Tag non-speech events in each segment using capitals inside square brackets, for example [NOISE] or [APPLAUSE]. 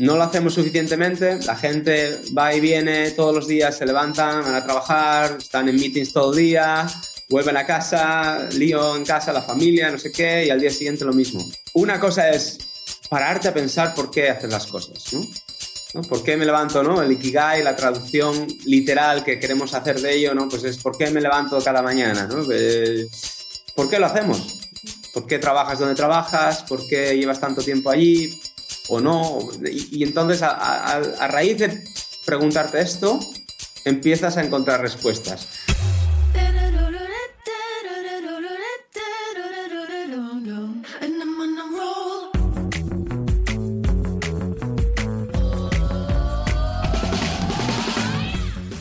no lo hacemos suficientemente. La gente va y viene todos los días, se levantan, van a trabajar, están en meetings todo el día, vuelven a casa, lío en casa, la familia, no sé qué, y al día siguiente lo mismo. Una cosa es pararte a pensar por qué haces las cosas, ¿no? ¿Por qué me levanto, no? El Ikigai, la traducción literal que queremos hacer de ello, ¿no? Pues es ¿por qué me levanto cada mañana, ¿no? Eh, ¿Por qué lo hacemos? ¿Por qué trabajas donde trabajas? ¿Por qué llevas tanto tiempo allí? ¿O no? Y, entonces, a, raíz de preguntarte esto, empiezas a encontrar respuestas.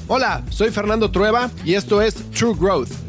Hola, soy Fernando Trueba y esto es True Growth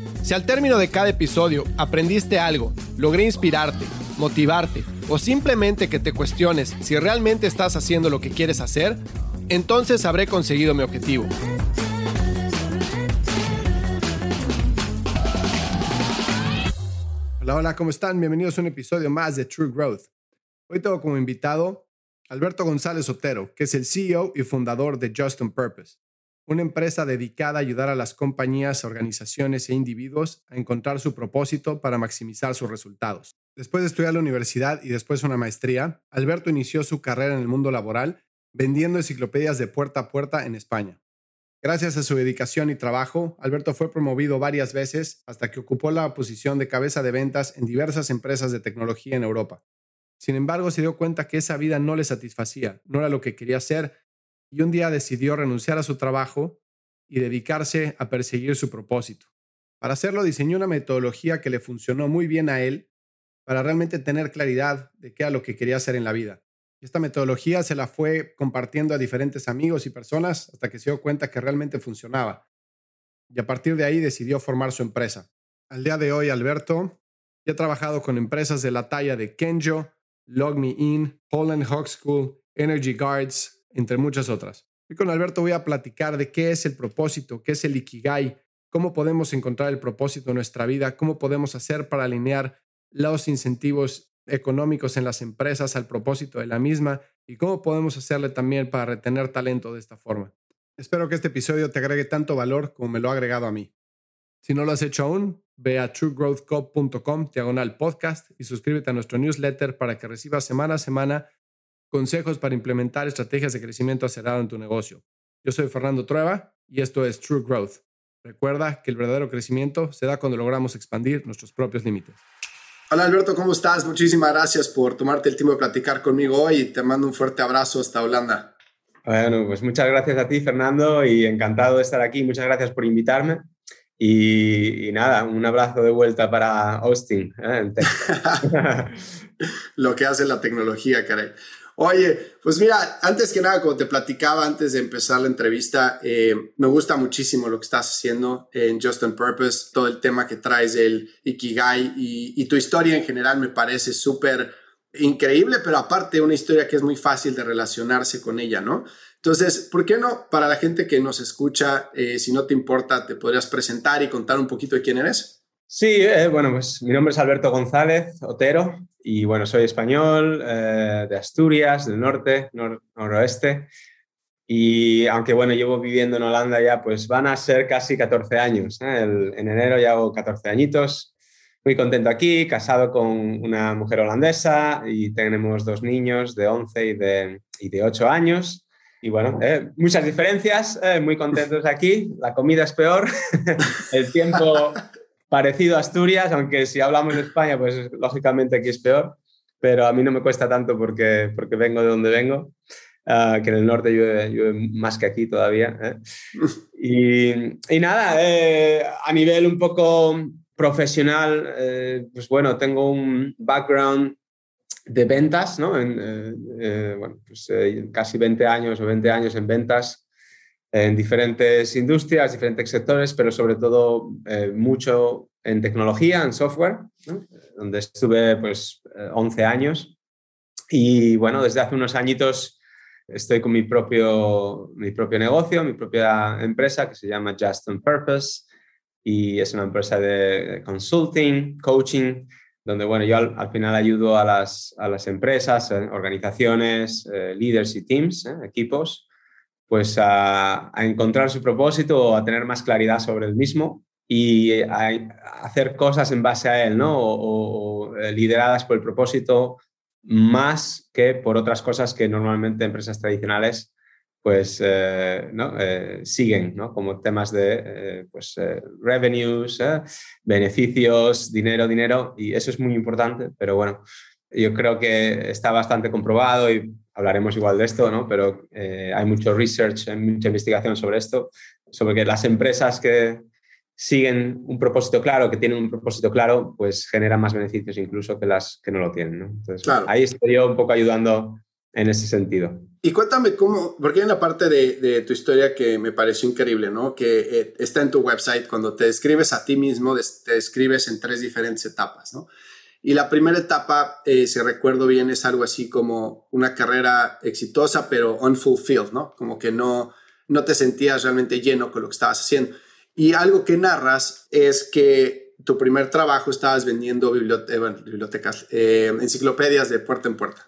Si al término de cada episodio aprendiste algo, logré inspirarte, motivarte o simplemente que te cuestiones si realmente estás haciendo lo que quieres hacer, entonces habré conseguido mi objetivo. Hola, hola, ¿cómo están? Bienvenidos a un episodio más de True Growth. Hoy tengo como invitado Alberto González Otero, que es el CEO y fundador de Just on Purpose una empresa dedicada a ayudar a las compañías, organizaciones e individuos a encontrar su propósito para maximizar sus resultados. Después de estudiar la universidad y después una maestría, Alberto inició su carrera en el mundo laboral vendiendo enciclopedias de puerta a puerta en España. Gracias a su dedicación y trabajo, Alberto fue promovido varias veces hasta que ocupó la posición de cabeza de ventas en diversas empresas de tecnología en Europa. Sin embargo, se dio cuenta que esa vida no le satisfacía, no era lo que quería hacer y un día decidió renunciar a su trabajo y dedicarse a perseguir su propósito. Para hacerlo diseñó una metodología que le funcionó muy bien a él para realmente tener claridad de qué era lo que quería hacer en la vida. Esta metodología se la fue compartiendo a diferentes amigos y personas hasta que se dio cuenta que realmente funcionaba. Y a partir de ahí decidió formar su empresa. Al día de hoy, Alberto ya ha trabajado con empresas de la talla de Kenjo, Log Me In, Holland Hawk School, Energy Guards, entre muchas otras. Hoy con Alberto voy a platicar de qué es el propósito, qué es el Ikigai, cómo podemos encontrar el propósito en nuestra vida, cómo podemos hacer para alinear los incentivos económicos en las empresas al propósito de la misma y cómo podemos hacerle también para retener talento de esta forma. Espero que este episodio te agregue tanto valor como me lo ha agregado a mí. Si no lo has hecho aún, ve a truegrowthcop.com diagonal podcast y suscríbete a nuestro newsletter para que recibas semana a semana consejos para implementar estrategias de crecimiento acelerado en tu negocio. Yo soy Fernando Trueba y esto es True Growth. Recuerda que el verdadero crecimiento se da cuando logramos expandir nuestros propios límites. Hola Alberto, ¿cómo estás? Muchísimas gracias por tomarte el tiempo de platicar conmigo hoy y te mando un fuerte abrazo hasta Holanda. Bueno, pues muchas gracias a ti Fernando y encantado de estar aquí. Muchas gracias por invitarme. Y, nada, un abrazo de vuelta para Austin. ¿eh? [LAUGHS] Lo que hace la tecnología, caray. Oye, pues mira, antes que nada, como te platicaba antes de empezar la entrevista, eh, me gusta muchísimo lo que estás haciendo en Just on Purpose, todo el tema que traes del Ikigai y, tu historia en general me parece súper increíble, pero aparte una historia que es muy fácil de relacionarse con ella, ¿no? Entonces, ¿por qué no? Para la gente que nos escucha, eh, si no te importa, te podrías presentar y contar un poquito de quién eres. Sí, eh, bueno, pues mi nombre es Alberto González Otero y bueno, soy español eh, de Asturias, del norte, noroeste. Y aunque bueno, llevo viviendo en Holanda ya, pues van a ser casi 14 años. ¿eh? en enero ya hago 14 añitos. Muy contento aquí, casado con una mujer holandesa y tenemos dos niños de 11 y de, y de 8 años. Y bueno, muchas diferencias, muy contentos aquí. La comida es peor, [LAUGHS] el tiempo parecido a Asturias, aunque si hablamos de España, pues lógicamente aquí es peor, pero a mí no me cuesta tanto porque, porque vengo de donde vengo, ah, que en el norte llueve, más que aquí todavía. ¿eh? [LAUGHS] Y, nada, eh, a nivel un poco profesional, eh, pues bueno, tengo un background de ventas, ¿no? En, bueno, pues, casi 20 años o 20 años en ventas en diferentes industrias, diferentes sectores, pero sobre todo eh, mucho en tecnología, en software, donde estuve pues 11 años. Y bueno, desde hace unos añitos estoy con mi propio, mi propio negocio, mi propia empresa que se llama Just on Purpose y es una empresa de consulting, coaching, donde bueno, yo al, final ayudo a las, a las empresas, eh, organizaciones, eh, líderes y teams, eh, equipos, pues a, encontrar su propósito o a tener más claridad sobre el mismo y a, hacer cosas en base a él, ¿no? O, o, lideradas por el propósito más que por otras cosas que normalmente empresas tradicionales pues eh, ¿no? Eh, siguen, ¿no? como temas de eh, pues, revenues, beneficios, dinero, dinero, y eso es muy importante, pero bueno, yo creo que está bastante comprobado y hablaremos igual de esto, ¿no? pero hay mucho research, mucha investigación sobre esto, sobre que las empresas que siguen un propósito claro, que tienen un propósito claro, pues generan más beneficios incluso que las que no lo tienen. ¿no? Entonces, ahí estoy yo un poco ayudando en ese sentido. Y cuéntame cómo, porque hay una parte de, de, tu historia que me pareció increíble, ¿no? Que eh, está en tu website, cuando te describes a ti mismo, te describes en tres diferentes etapas, ¿no? Y la primera etapa, eh, si recuerdo bien, es algo así como una carrera exitosa, pero unfulfilled, ¿no? Como que no, no te sentías realmente lleno con lo que estabas haciendo. Y algo que narras es que tu primer trabajo estabas vendiendo eh, bibliotecas, enciclopedias de puerta en puerta.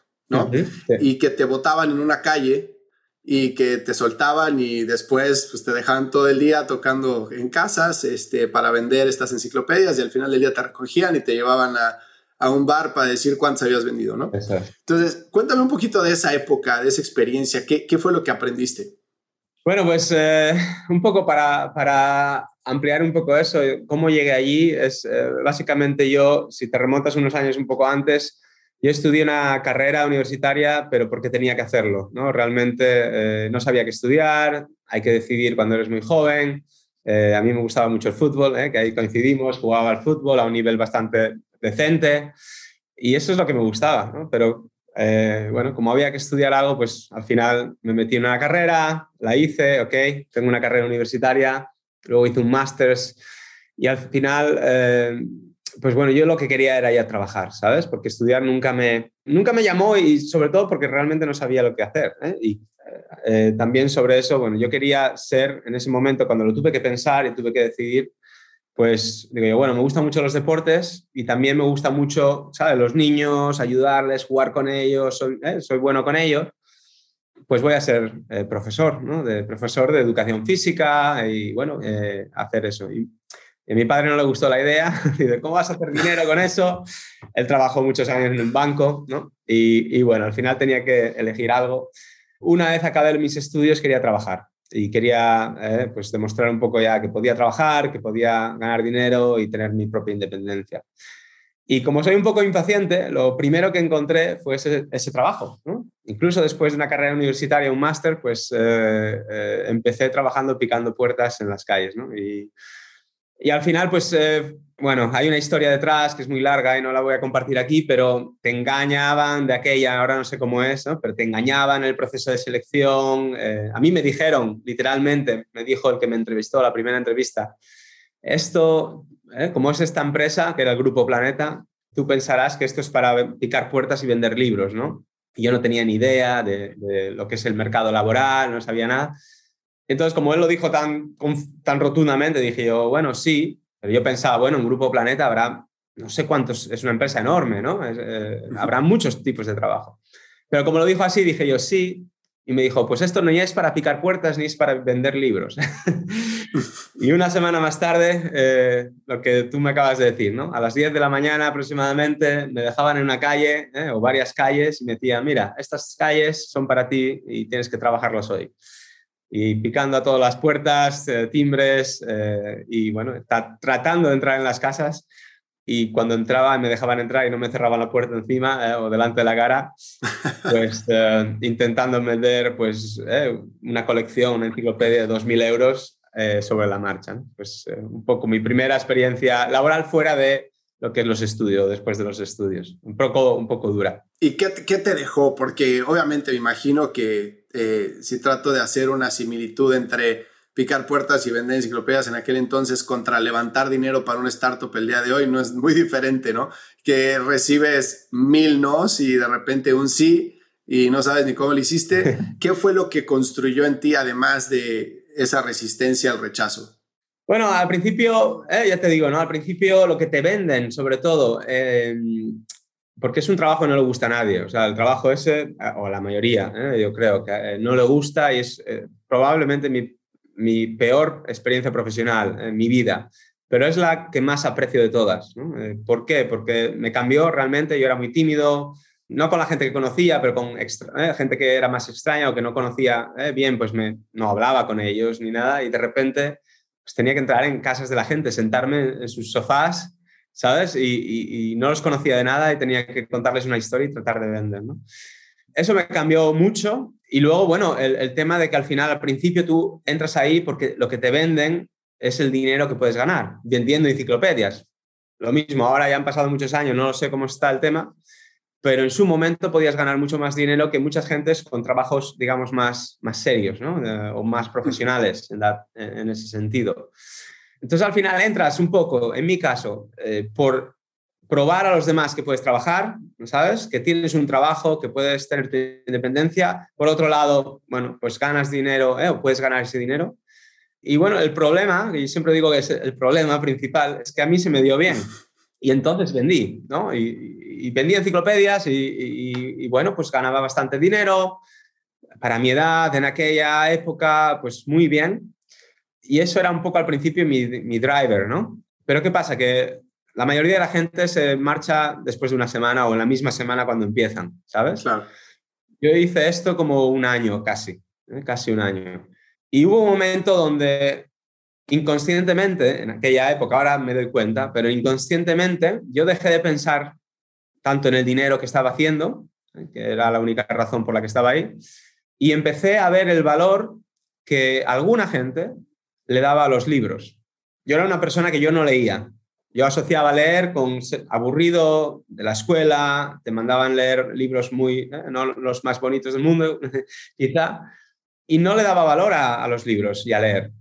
Y que te botaban en una calle y que te soltaban y después pues, te dejaban todo el día tocando en casas este, para vender estas enciclopedias y al final del día te recogían y te llevaban a, a un bar para decir cuántas habías vendido, ¿no? Entonces, cuéntame un poquito de esa época, de esa experiencia, ¿qué, qué fue lo que aprendiste? Bueno, pues eh, un poco para, para, ampliar un poco eso, cómo llegué allí, es eh, básicamente yo, si te remontas unos años un poco antes, yo estudié una carrera universitaria, pero porque tenía que hacerlo, ¿no? Realmente eh, no sabía qué estudiar, hay que decidir cuando eres muy joven. Eh, a mí me gustaba mucho el fútbol, ¿eh? que ahí coincidimos, jugaba al fútbol a un nivel bastante decente y eso es lo que me gustaba, ¿no? Pero bueno, como había que estudiar algo, pues al final me metí en una carrera, la hice, ok, tengo una carrera universitaria, luego hice un máster y al final pues bueno, yo lo que quería era ya trabajar, ¿sabes? Porque estudiar nunca me, nunca me llamó y sobre todo porque realmente no sabía lo que hacer. ¿eh? Y eh, también sobre eso, bueno, yo quería ser en ese momento, cuando lo tuve que pensar y tuve que decidir, pues digo yo, bueno, me gustan mucho los deportes y también me gusta mucho, ¿sabes? Los niños, ayudarles, jugar con ellos, soy, ¿eh? bueno con ellos. Pues voy a ser profesor, ¿no? De profesor de educación física y, bueno, hacer eso. Y, y a mi padre no le gustó la idea, [LAUGHS] dice, ¿cómo vas a hacer dinero con eso? Él trabajó muchos años en un banco, ¿no? Y, bueno, al final tenía que elegir algo. Una vez acabé mis estudios quería trabajar y quería eh, pues demostrar un poco ya que podía trabajar, que podía ganar dinero y tener mi propia independencia. Y como soy un poco impaciente, lo primero que encontré fue ese, trabajo. Incluso después de una carrera universitaria, un máster, pues eh, eh, empecé trabajando picando puertas en las calles. ¿no? Y al final, pues, eh, bueno, hay una historia detrás que es muy larga y no la voy a compartir aquí, pero te engañaban de aquella, ahora no sé cómo es, ¿no? pero te engañaban en el proceso de selección. Eh, a mí me dijeron, literalmente, me dijo el que me entrevistó, la primera entrevista, esto, ¿eh? como es esta empresa, que era el Grupo Planeta, tú pensarás que esto es para picar puertas y vender libros, ¿no? Y yo no tenía ni idea de, de lo que es el mercado laboral, no sabía nada. Entonces, como él lo dijo tan, tan rotundamente, dije yo, bueno, sí, pero yo pensaba, bueno, en Grupo Planeta habrá, no sé cuántos, es una empresa enorme, ¿no? Eh, habrá muchos tipos de trabajo. Pero como lo dijo así, dije yo, sí, y me dijo, pues esto no ya es para picar puertas ni es para vender libros. [LAUGHS] y una semana más tarde, eh, lo que tú me acabas de decir, ¿no? A las 10 de la mañana aproximadamente me dejaban en una calle eh, o varias calles y me decían, mira, estas calles son para ti y tienes que trabajarlas hoy y picando a todas las puertas, eh, timbres, eh, y bueno, está tratando de entrar en las casas. Y cuando entraba, me dejaban entrar y no me cerraban la puerta encima eh, o delante de la cara, [LAUGHS] pues intentando vender pues, una colección, una enciclopedia de 2.000 euros sobre la marcha. Pues un poco mi primera experiencia laboral fuera de lo que es los estudios, después de los estudios. Un poco, un poco dura. ¿Y qué, qué te dejó? Porque obviamente me imagino que eh, si trato de hacer una similitud entre picar puertas y vender enciclopedias en aquel entonces contra levantar dinero para un startup el día de hoy no es muy diferente, ¿no? Que recibes mil nos y de repente un sí y no sabes ni cómo lo hiciste. [LAUGHS] ¿Qué fue lo que construyó en ti además de esa resistencia al rechazo? Bueno, al principio, eh, ya te digo, ¿no? Al principio lo que te venden, sobre todo, em, porque es un trabajo que no le gusta a nadie. O sea, el trabajo ese, eh, o la mayoría, eh, yo creo que no le gusta y es probablemente mi, mi, peor experiencia profesional en mi vida. Pero es la que más aprecio de todas. ¿no? ¿Por qué? Porque me cambió realmente. Yo era muy tímido, no con la gente que conocía, pero con gente que era más extraña o que no conocía bien, pues me, no hablaba con ellos ni nada. Y de repente pues tenía que entrar en casas de la gente, sentarme en sus sofás, ¿sabes? Y, no los conocía de nada y tenía que contarles una historia y tratar de vender. Eso me cambió mucho. Y luego, bueno, el, tema de que al final, al principio, tú entras ahí porque lo que te venden es el dinero que puedes ganar, vendiendo enciclopedias. Lo mismo, ahora ya han pasado muchos años, no sé cómo está el tema, pero en su momento podías ganar mucho más dinero que muchas gentes con trabajos, digamos, más, más serios ¿no? o más profesionales en, ese sentido. Entonces, al final entras un poco, en mi caso, eh, por probar a los demás que puedes trabajar, ¿sabes? Que tienes un trabajo, que puedes tener tu independencia. Por otro lado, bueno, pues ganas dinero eh, o puedes ganar ese dinero. Y bueno, el problema, que yo siempre digo que es el problema principal, es que a mí se me dio bien. Y entonces vendí, ¿no? Y, vendí enciclopedias y, bueno, pues ganaba bastante dinero. Para mi edad, en aquella época, pues muy bien. Y eso era un poco al principio mi, mi driver, ¿no? Pero ¿qué pasa? Que la mayoría de la gente se marcha después de una semana o en la misma semana cuando empiezan, ¿sabes? Claro. Yo hice esto como un año casi, ¿eh? casi un año. Y hubo un momento donde inconscientemente, en aquella época, ahora me doy cuenta, pero inconscientemente yo dejé de pensar tanto en el dinero que estaba haciendo, ¿eh? que era la única razón por la que estaba ahí, y empecé a ver el valor que alguna gente le daba a los libros. Yo era una persona que yo no leía. Yo asociaba leer con aburrido de la escuela, te mandaban leer libros muy, ¿eh? no los más bonitos del mundo, [LAUGHS] quizá, y no le daba valor a los libros y a leer.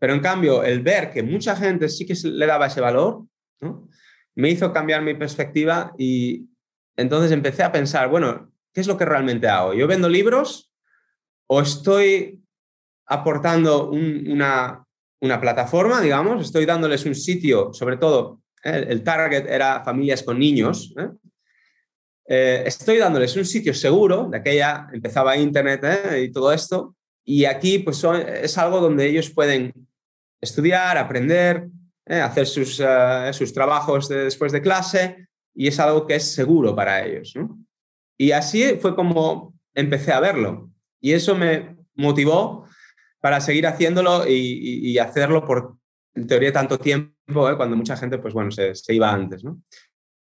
Pero en cambio, el ver que mucha gente sí que le daba ese valor, me hizo cambiar mi perspectiva y entonces empecé a pensar, bueno, ¿qué es lo que realmente hago? ¿Yo vendo libros o estoy aportando una, plataforma, digamos? Estoy dándoles un sitio, sobre todo, ¿eh? el target era familias con niños. ¿eh? Eh, estoy dándoles un sitio seguro, de aquella empezaba Internet y todo esto, y aquí pues es algo donde ellos pueden estudiar, aprender, hacer sus, sus trabajos después de clase y es algo que es seguro para ellos. Y así fue como empecé a verlo y eso me motivó para seguir haciéndolo y, hacerlo por, en teoría, tanto tiempo, ¿eh? cuando mucha gente, pues bueno, se, iba antes, ¿no?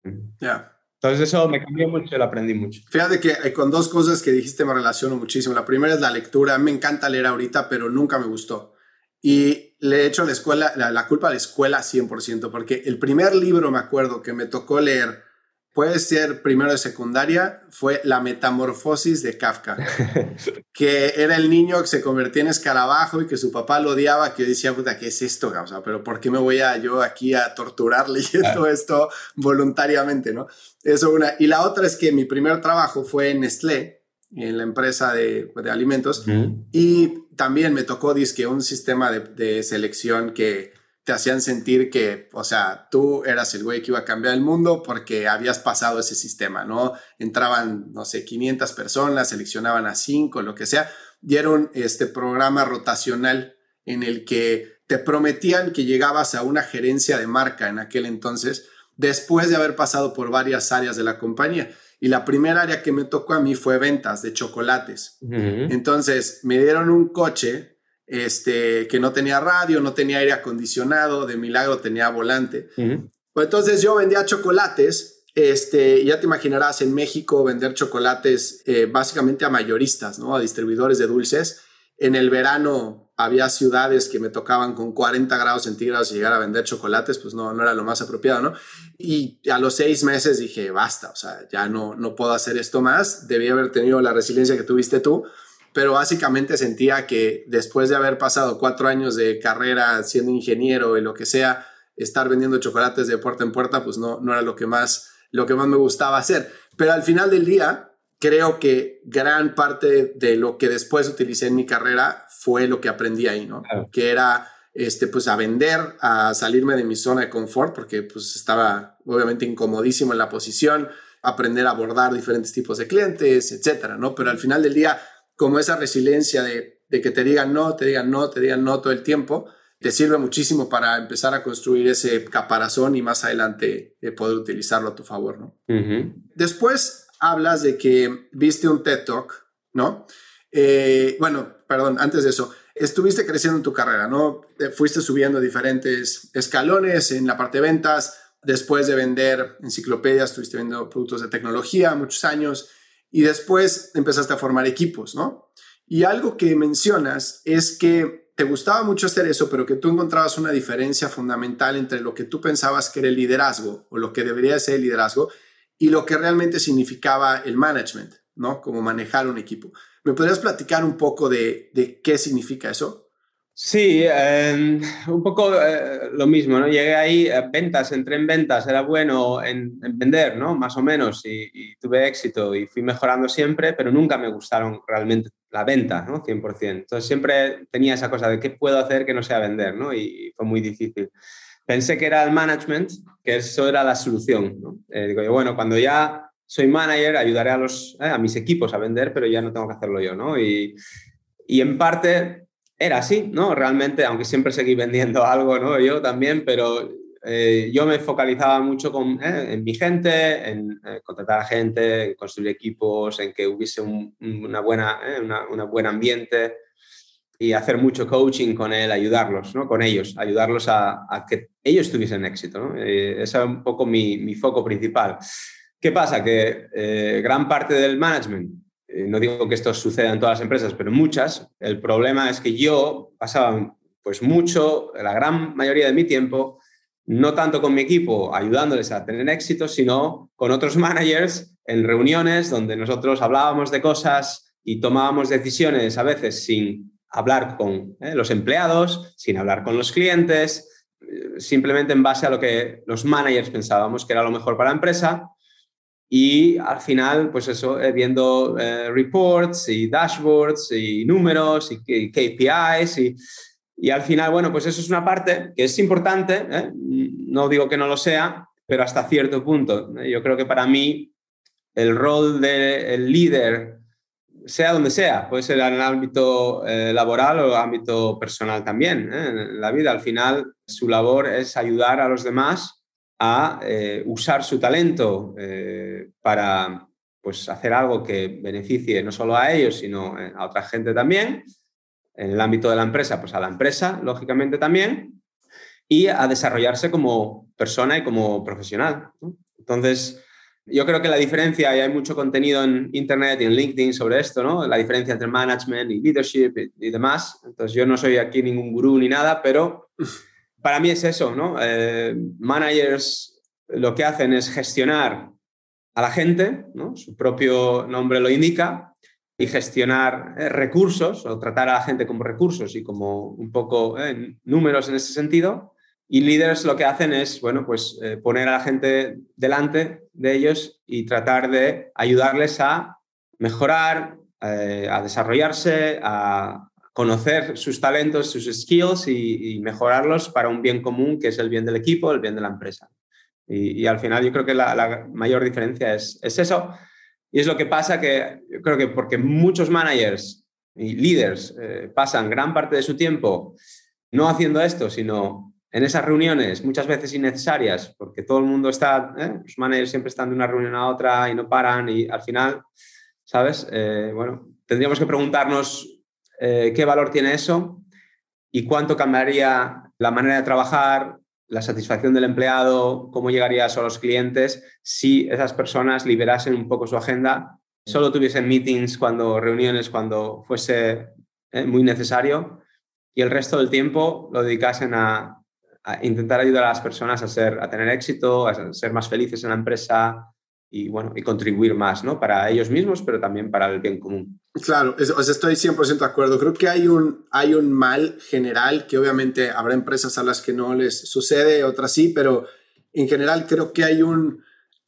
Entonces eso me cambió mucho, lo aprendí mucho. Fíjate que con dos cosas que dijiste me relaciono muchísimo. La primera es la lectura. Me encanta leer ahorita, pero nunca me gustó. Y le he hecho la, escuela, la, culpa a la escuela 100%, porque el primer libro, me acuerdo, que me tocó leer, puede ser primero de secundaria, fue La Metamorfosis de Kafka, [LAUGHS] que era el niño que se convertía en escarabajo y que su papá lo odiaba, que yo decía, puta, ¿qué es esto? O sea, pero ¿por qué me voy a yo aquí a torturar leyendo esto voluntariamente, no? Eso una. Y la otra es que mi primer trabajo fue en Nestlé, en la empresa de, de alimentos. Y también me tocó, que un sistema de, de, selección que te hacían sentir que, o sea, tú eras el güey que iba a cambiar el mundo porque habías pasado ese sistema, ¿no? Entraban, no sé, 500 personas, seleccionaban a 5, lo que sea. Dieron este programa rotacional en el que te prometían que llegabas a una gerencia de marca en aquel entonces, después de haber pasado por varias áreas de la compañía. Y la primera área que me tocó a mí fue ventas de chocolates. Entonces me dieron un coche este, que no tenía radio, no tenía aire acondicionado, de milagro tenía volante. pues entonces yo vendía chocolates. Este, ya te imaginarás en México vender chocolates eh, básicamente a mayoristas, ¿no? A distribuidores de dulces. En el verano había ciudades que me tocaban con 40 grados centígrados y llegar a vender chocolates, pues no, no era lo más apropiado, ¿no? Y a los seis meses dije, basta, o sea, ya no, no puedo hacer esto más, debí haber tenido la resiliencia que tuviste tú. Pero básicamente sentía que después de haber pasado cuatro años de carrera siendo ingeniero y lo que sea, estar vendiendo chocolates de puerta en puerta, pues no, no era lo que, más, lo que más me gustaba hacer. Pero al final del día, creo que gran parte de lo que después utilicé en mi carrera fue lo que aprendí ahí, ¿no? Que era este, pues a vender, a salirme de mi zona de confort, porque pues estaba obviamente incomodísimo en la posición, aprender a abordar diferentes tipos de clientes, etcétera, ¿no? Pero al final del día, como esa resiliencia de, que te digan no, te digan no, te digan no todo el tiempo, te sirve muchísimo para empezar a construir ese caparazón y más adelante de poder utilizarlo a tu favor, ¿no? Después hablas de que viste un TED Talk, ¿no? Eh, bueno, perdón, antes de eso, estuviste creciendo en tu carrera, ¿no? Fuiste subiendo diferentes escalones en la parte de ventas, después de vender enciclopedias, estuviste vendiendo productos de tecnología muchos años y después empezaste a formar equipos, ¿no? Y algo que mencionas es que te gustaba mucho hacer eso, pero que tú encontrabas una diferencia fundamental entre lo que tú pensabas que era el liderazgo o lo que debería ser el liderazgo y lo que realmente significaba el management, ¿no? Como manejar un equipo. ¿Me podrías platicar un poco de, de qué significa eso? Sí, un poco eh, lo mismo, ¿no? Llegué ahí, eh, ventas, entré en ventas, era bueno en, vender, ¿no? Más o menos, y, tuve éxito y fui mejorando siempre, pero nunca me gustaron realmente la venta, ¿no? 100%. Entonces siempre tenía esa cosa de qué puedo hacer que no sea vender, ¿no? Y, fue muy difícil. Pensé que era el management, que eso era la solución, ¿no? Eh, digo bueno, cuando ya soy manager, ayudaré a, los, a mis equipos a vender, pero ya no tengo que hacerlo yo, ¿no? Y, y en parte era así, ¿no? Realmente, aunque siempre seguí vendiendo [LAUGHS] algo, ¿no? Yo también, pero eh, yo me focalizaba mucho con, eh, en mi gente, en eh, contratar a gente, en construir equipos, en que hubiese un una buena, una, buen ambiente y hacer mucho coaching con él, ayudarlos, ¿no? Con ellos, ayudarlos a, que ellos tuviesen éxito, ¿no? ese es un poco mi, mi, foco principal. ¿Qué pasa? Que gran parte del management eh, no digo que esto suceda en todas las empresas, pero muchas, el problema es que yo pasaba pues mucho, la gran mayoría de mi tiempo, no tanto con mi equipo ayudándoles a tener éxito, sino con otros managers en reuniones donde nosotros hablábamos de cosas y tomábamos decisiones a veces sin hablar con eh, los empleados, sin hablar con los clientes, eh, simplemente en base a lo que los managers pensábamos que era lo mejor para la empresa y al final, pues eso, eh, viendo eh, reports y dashboards y números y, KPIs y, y, al final, bueno, pues eso es una parte que es importante, ¿eh? no digo que no lo sea, pero hasta cierto punto. Yo creo que para mí el rol del líder, sea donde sea, puede ser en el ámbito laboral o ámbito personal también, en la vida, al final su labor es ayudar a los demás a eh, usar su talento eh, para pues, hacer algo que beneficie no solo a ellos, sino eh, a otra gente también. En el ámbito de la empresa, pues a la empresa, lógicamente también, y a desarrollarse como persona y como profesional. Entonces, yo creo que la diferencia, y hay mucho contenido en Internet y en LinkedIn sobre esto, ¿no? La diferencia entre management y leadership y, y demás. Entonces, yo no soy aquí ningún gurú ni nada, pero [LAUGHS] para mí es eso, ¿no? Eh, managers lo que hacen es gestionar a la gente, ¿no? Su propio nombre lo indica, y gestionar eh, recursos o tratar a la gente como recursos y como un poco eh, números en ese sentido. Y líderes lo que hacen es, bueno, pues poner a la gente delante de ellos y tratar de ayudarles a mejorar, a desarrollarse, a, conocer sus talentos, sus skills y, mejorarlos para un bien común que es el bien del equipo, el bien de la empresa. Y, al final yo creo que la, mayor diferencia es, es, eso. Y es lo que pasa que yo creo que porque muchos managers y líderes eh, pasan gran parte de su tiempo no haciendo esto, sino en esas reuniones muchas veces innecesarias, porque todo el mundo está, ¿eh? los managers siempre están de una reunión a otra y no paran y al final, ¿sabes? Eh, bueno, tendríamos que preguntarnos eh, qué valor tiene eso y cuánto cambiaría la manera de trabajar, la satisfacción del empleado, cómo llegaría a los clientes si esas personas liberasen un poco su agenda, solo tuviesen meetings, cuando reuniones, cuando fuese eh, muy necesario y el resto del tiempo lo dedicasen a, intentar ayudar a las personas a, ser, a tener éxito, a ser más felices en la empresa, y, bueno, y contribuir más, ¿no? Para ellos mismos, pero también para el bien común. Claro, o sea, estoy 100% de acuerdo. Creo que hay un, hay un mal general que obviamente habrá empresas a las que no les sucede, otras sí, pero en general creo que hay, un,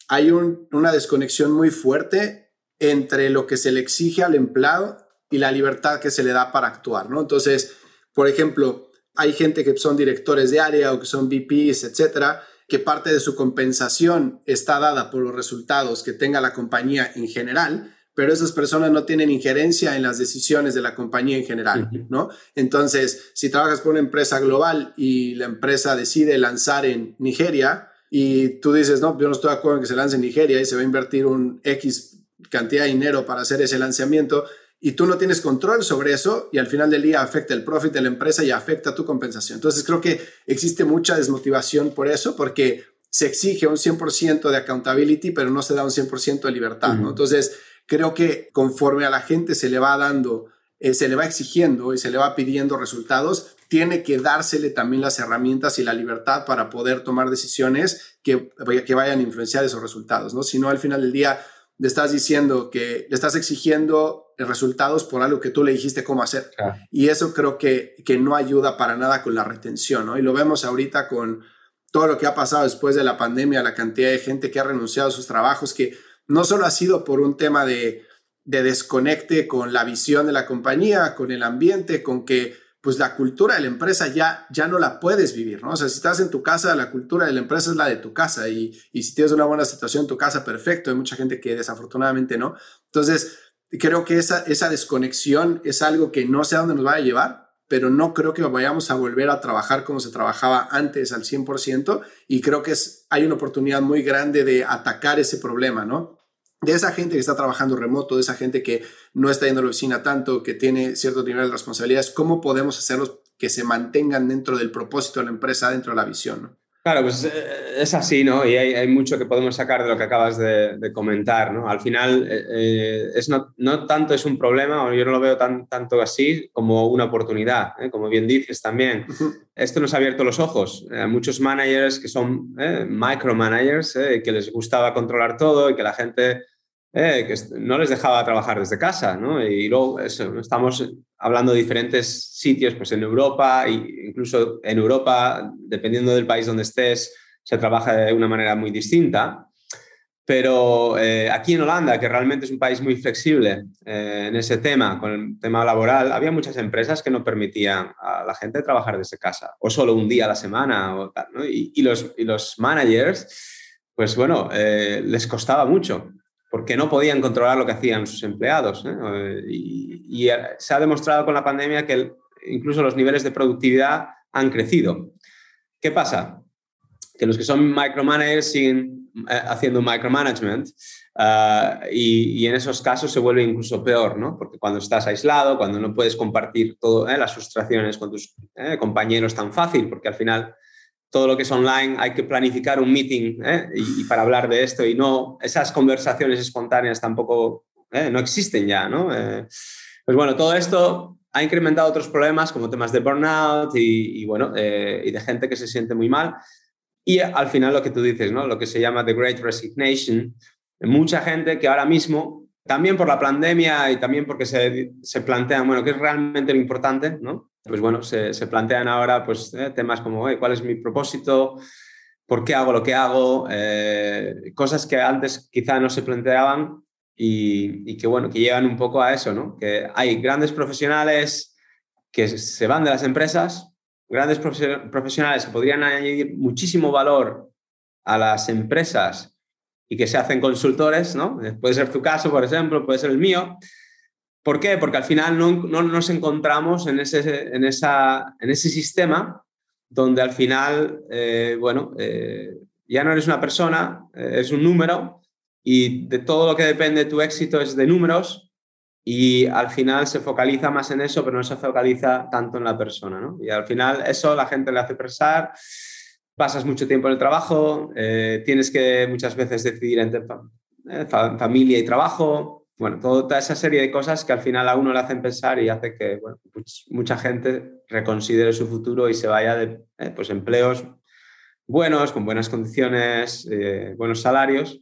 hay una desconexión muy fuerte entre lo que se le exige al empleado y la libertad que se le da para actuar, ¿no? Entonces, por ejemplo, hay gente que son directores de área o que son VPs, etcétera, que parte de su compensación está dada por los resultados que tenga la compañía en general, pero esas personas no tienen injerencia en las decisiones de la compañía en general, ¿no? Entonces, si trabajas por una empresa global y la empresa decide lanzar en Nigeria y tú dices, no, yo no estoy de acuerdo en que se lance en Nigeria y se va a invertir un X cantidad de dinero para hacer ese lanzamiento y tú no tienes control sobre eso y al final del día afecta el profit de la empresa y afecta tu compensación. Entonces, creo que existe mucha desmotivación por eso, porque se exige un 100% de accountability, pero no se da un 100% de libertad, ¿no? Entonces, creo que conforme a la gente se le va dando, eh, se le va exigiendo y se le va pidiendo resultados, tiene que dársele también las herramientas y la libertad para poder tomar decisiones que, que vayan a influenciar esos resultados, ¿no? Si no, al final del día le estás diciendo que le estás exigiendo resultados por algo que tú le dijiste cómo hacer. Y eso creo que, que no ayuda para nada con la retención, ¿no? Y lo vemos ahorita con todo lo que ha pasado después de la pandemia, la cantidad de gente que ha renunciado a sus trabajos, que no solo ha sido por un tema de, desconecte con la visión de la compañía, con el ambiente, con que pues la cultura de la empresa ya, ya no la puedes vivir, ¿no? O sea, si estás en tu casa, la cultura de la empresa es la de tu casa y, y si tienes una buena situación en tu casa, perfecto. Hay mucha gente que desafortunadamente no. Entonces, creo que esa, esa desconexión es algo que no sé a dónde nos va a llevar, pero no creo que vayamos a volver a trabajar como se trabajaba antes al 100% y creo que es, hay una oportunidad muy grande de atacar ese problema, ¿no? de esa gente que está trabajando remoto, de esa gente que no está yendo a la oficina tanto, que tiene cierto nivel de responsabilidades, ¿cómo podemos hacerlos que se mantengan dentro del propósito de la empresa, dentro de la visión? Claro, pues eh, es así, ¿no? Y hay, mucho que podemos sacar de lo que acabas de, comentar, ¿no? Al final, eh, eh, es no, no, tanto es un problema, o yo no lo veo tan, tanto así, como una oportunidad, como bien dices también. Esto nos ha abierto los ojos. a muchos managers que son micromanagers, que les gustaba controlar todo y que la gente eh, que no les dejaba trabajar desde casa, ¿no? Y luego estamos hablando de diferentes sitios, pues en Europa, e incluso en Europa, dependiendo del país donde estés, se trabaja de una manera muy distinta. Pero eh, aquí en Holanda, que realmente es un país muy flexible eh, en ese tema, con el tema laboral, había muchas empresas que no permitían a la gente trabajar desde casa, o solo un día a la semana, ¿no? y, los, y los managers, pues bueno, les costaba mucho porque no podían controlar lo que hacían sus empleados. ¿eh? Y, se ha demostrado con la pandemia que incluso los niveles de productividad han crecido. ¿Qué pasa? Que los que son micromanagers siguen eh, haciendo micromanagement uh, y, en esos casos se vuelve incluso peor, ¿no? Porque cuando estás aislado, cuando no puedes compartir todas las frustraciones con tus compañeros tan fácil, porque al final todo lo que es online, hay que planificar un meeting ¿eh? y, para hablar de esto y no, esas conversaciones espontáneas tampoco, ¿eh? no existen ya. Eh, pues bueno, todo esto ha incrementado otros problemas como temas de burnout y, bueno, y de gente que se siente muy mal. Y al final lo que tú dices, ¿no? Lo que se llama The Great Resignation, mucha gente que ahora mismo, también por la pandemia y también porque se, se plantean, bueno, ¿qué es realmente lo importante, ¿no? Pues bueno, se, plantean ahora pues, eh, temas como cuál es mi propósito, por qué hago lo que hago, eh, cosas que antes quizá no se planteaban y, que bueno, que llegan un poco a eso, ¿no? Que hay grandes profesionales que se van de las empresas, grandes profesionales que podrían añadir muchísimo valor a las empresas y que se hacen consultores, ¿no? Puede ser tu caso, por ejemplo, puede ser el mío, ¿Por qué? Porque al final no, nos encontramos en ese, sistema donde al final, eh, bueno, eh, ya no eres una persona, eh, es un número y de todo lo que depende de tu éxito es de números y al final se focaliza más en eso, pero no se focaliza tanto en la persona. Y al final eso la gente le hace pensar, pasas mucho tiempo en el trabajo, tienes que muchas veces decidir entre familia y trabajo, bueno, toda esa serie de cosas que al final a uno le hacen pensar y hace que pues mucha gente reconsidere su futuro y se vaya de eh, pues empleos buenos, con buenas condiciones, eh, buenos salarios,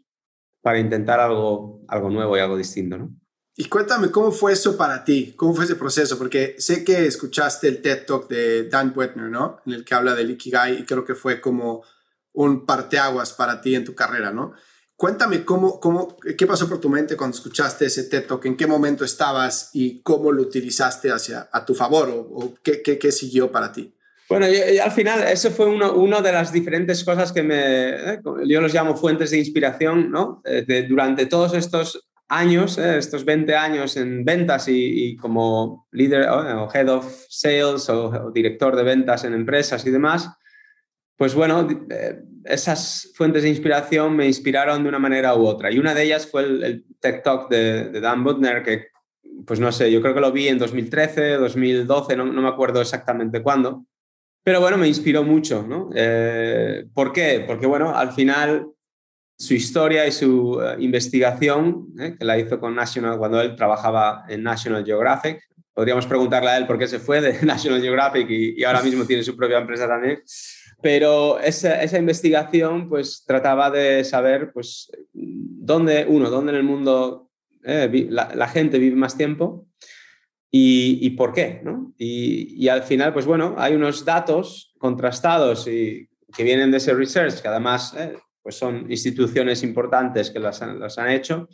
para intentar algo, algo nuevo y algo distinto. ¿no? Y cuéntame, ¿cómo fue eso para ti? ¿Cómo fue ese proceso? Porque sé que escuchaste el TED Talk de Dan Wetner, ¿no? En el que habla del Ikigai y creo que fue como un parteaguas para ti en tu carrera, ¿no? Cuéntame cómo, cómo, qué pasó por tu mente cuando escuchaste ese TED Talk, en qué momento estabas y cómo lo utilizaste hacia, a tu favor o, qué, qué, qué, siguió para ti. Bueno, al final eso fue una uno de las diferentes cosas que me, eh, yo los llamo fuentes de inspiración, ¿no? Eh, durante todos estos años, eh, estos 20 años en ventas y, como líder o head of sales o, director de ventas en empresas y demás, pues bueno, eh, esas fuentes de inspiración me inspiraron de una manera u otra. Y una de ellas fue el, TikTok Talk de, Dan Butner, que pues no sé, yo creo que lo vi en 2013, 2012, no, me acuerdo exactamente cuándo. Pero bueno, me inspiró mucho, ¿no? Eh, ¿Por qué? Porque bueno, al final su historia y su eh, investigación, que la hizo con National cuando él trabajaba en National Geographic. Podríamos preguntarle a él por qué se fue de [LAUGHS] National Geographic y, ahora mismo tiene su propia empresa también. Pero esa, esa, investigación pues trataba de saber pues dónde, uno, dónde en el mundo eh, la, gente vive más tiempo y, y por qué, ¿no? Y, y, al final, pues bueno, hay unos datos contrastados y que vienen de ese research, que además pues son instituciones importantes que las han, han hecho,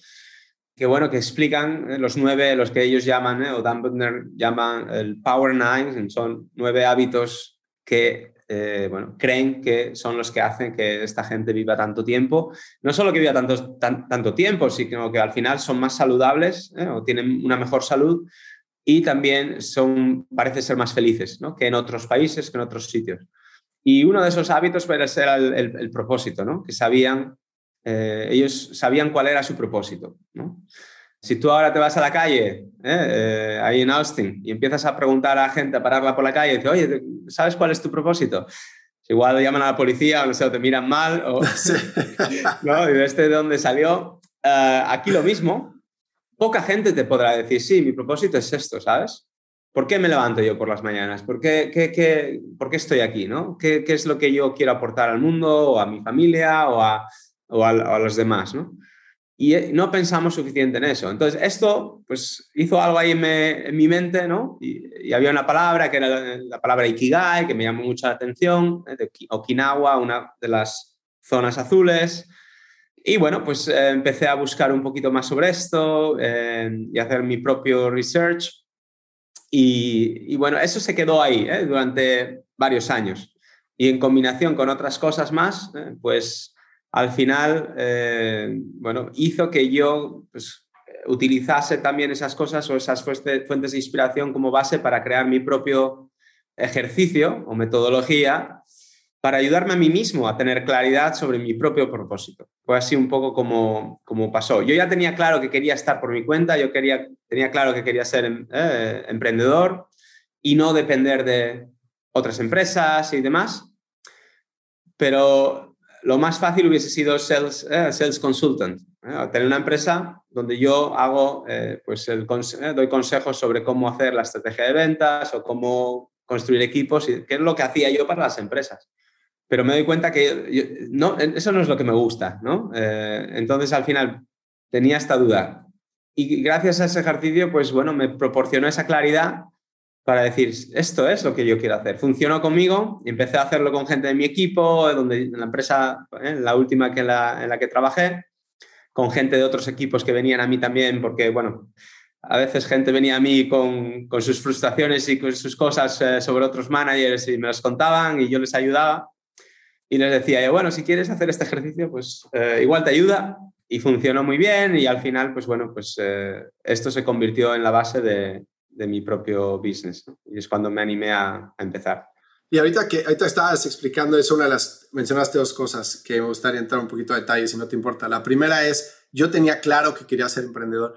que bueno, que explican eh, los nueve, los que ellos llaman, eh, o Dan Butner llaman el Power Nine, son nueve hábitos que, eh, bueno, creen que son los que hacen que esta gente viva tanto tiempo. No solo que viva tanto, tanto tiempo, sino que al final son más saludables o tienen una mejor salud y también son, parece ser más felices ¿no? que en otros países, que en otros sitios. Y uno de esos hábitos era el, el, propósito, ¿no? Que sabían, eh, ellos sabían cuál era su propósito, ¿no? Si tú ahora te vas a la calle, ¿eh? Eh, ahí en Austin, y empiezas a preguntar a la gente, a pararla por la calle, y dices, oye, ¿sabes cuál es tu propósito? Igual llaman a la policía o no sé, o te miran mal, o, [LAUGHS] [LAUGHS] ¿no? Y este de dónde salió. aquí lo mismo, poca gente te podrá decir, sí, mi propósito es esto, ¿sabes? ¿Por qué me levanto yo por las mañanas? ¿Por qué, qué, por qué estoy aquí? ¿no? ¿Qué, ¿Qué, es lo que yo quiero aportar al mundo o a mi familia o a, o a, los demás? ¿no? Y eh, no pensamos suficiente en eso. Entonces, esto pues, hizo algo ahí en, mi mente, ¿no? Y, había una palabra que era la, palabra Ikigai, que me llamó mucha atención, ¿eh? de Okinawa, una de las zonas azules. Y bueno, pues eh, empecé a buscar un poquito más sobre esto y hacer mi propio research y, bueno, eso se quedó ahí durante varios años. Y en combinación con otras cosas más, pues al final, eh, bueno, hizo que yo pues, utilizase también esas cosas o esas fuentes de inspiración como base para crear mi propio ejercicio o metodología para ayudarme a mí mismo a tener claridad sobre mi propio propósito. Fue así un poco como, como pasó. Yo ya tenía claro que quería estar por mi cuenta, yo quería, tenía claro que quería ser eh, emprendedor y no depender de otras empresas y demás, pero lo más fácil hubiese sido sales, eh, sales consultant, eh, tener una empresa donde yo hago, pues el, doy consejos sobre cómo hacer la estrategia de ventas o cómo construir equipos, y, que es lo que hacía yo para las empresas pero me doy cuenta que no, eso no es lo que me gusta, ¿no? Eh, entonces, al final, tenía esta duda. Y gracias a ese ejercicio, pues bueno, me proporcionó esa claridad para decir, esto es lo que yo quiero hacer. Funcionó conmigo, empecé a hacerlo con gente de mi equipo, donde, en la empresa, en la última que en la que trabajé, con gente de otros equipos que venían a mí también, porque, bueno, a veces gente venía a mí con, con sus frustraciones y con sus cosas eh, sobre otros managers y me las contaban y yo les ayudaba y les decía bueno, si quieres hacer este ejercicio, pues eh, igual te ayuda y funcionó muy bien y al final, pues bueno, pues eh, esto se convirtió en la base de, de mi propio business y es cuando me animé a, empezar. Y ahorita que ahorita estabas explicando eso, una de las, mencionaste dos cosas que me gustaría entrar un poquito a detalle, si no te importa. La primera es, yo tenía claro que quería ser emprendedor.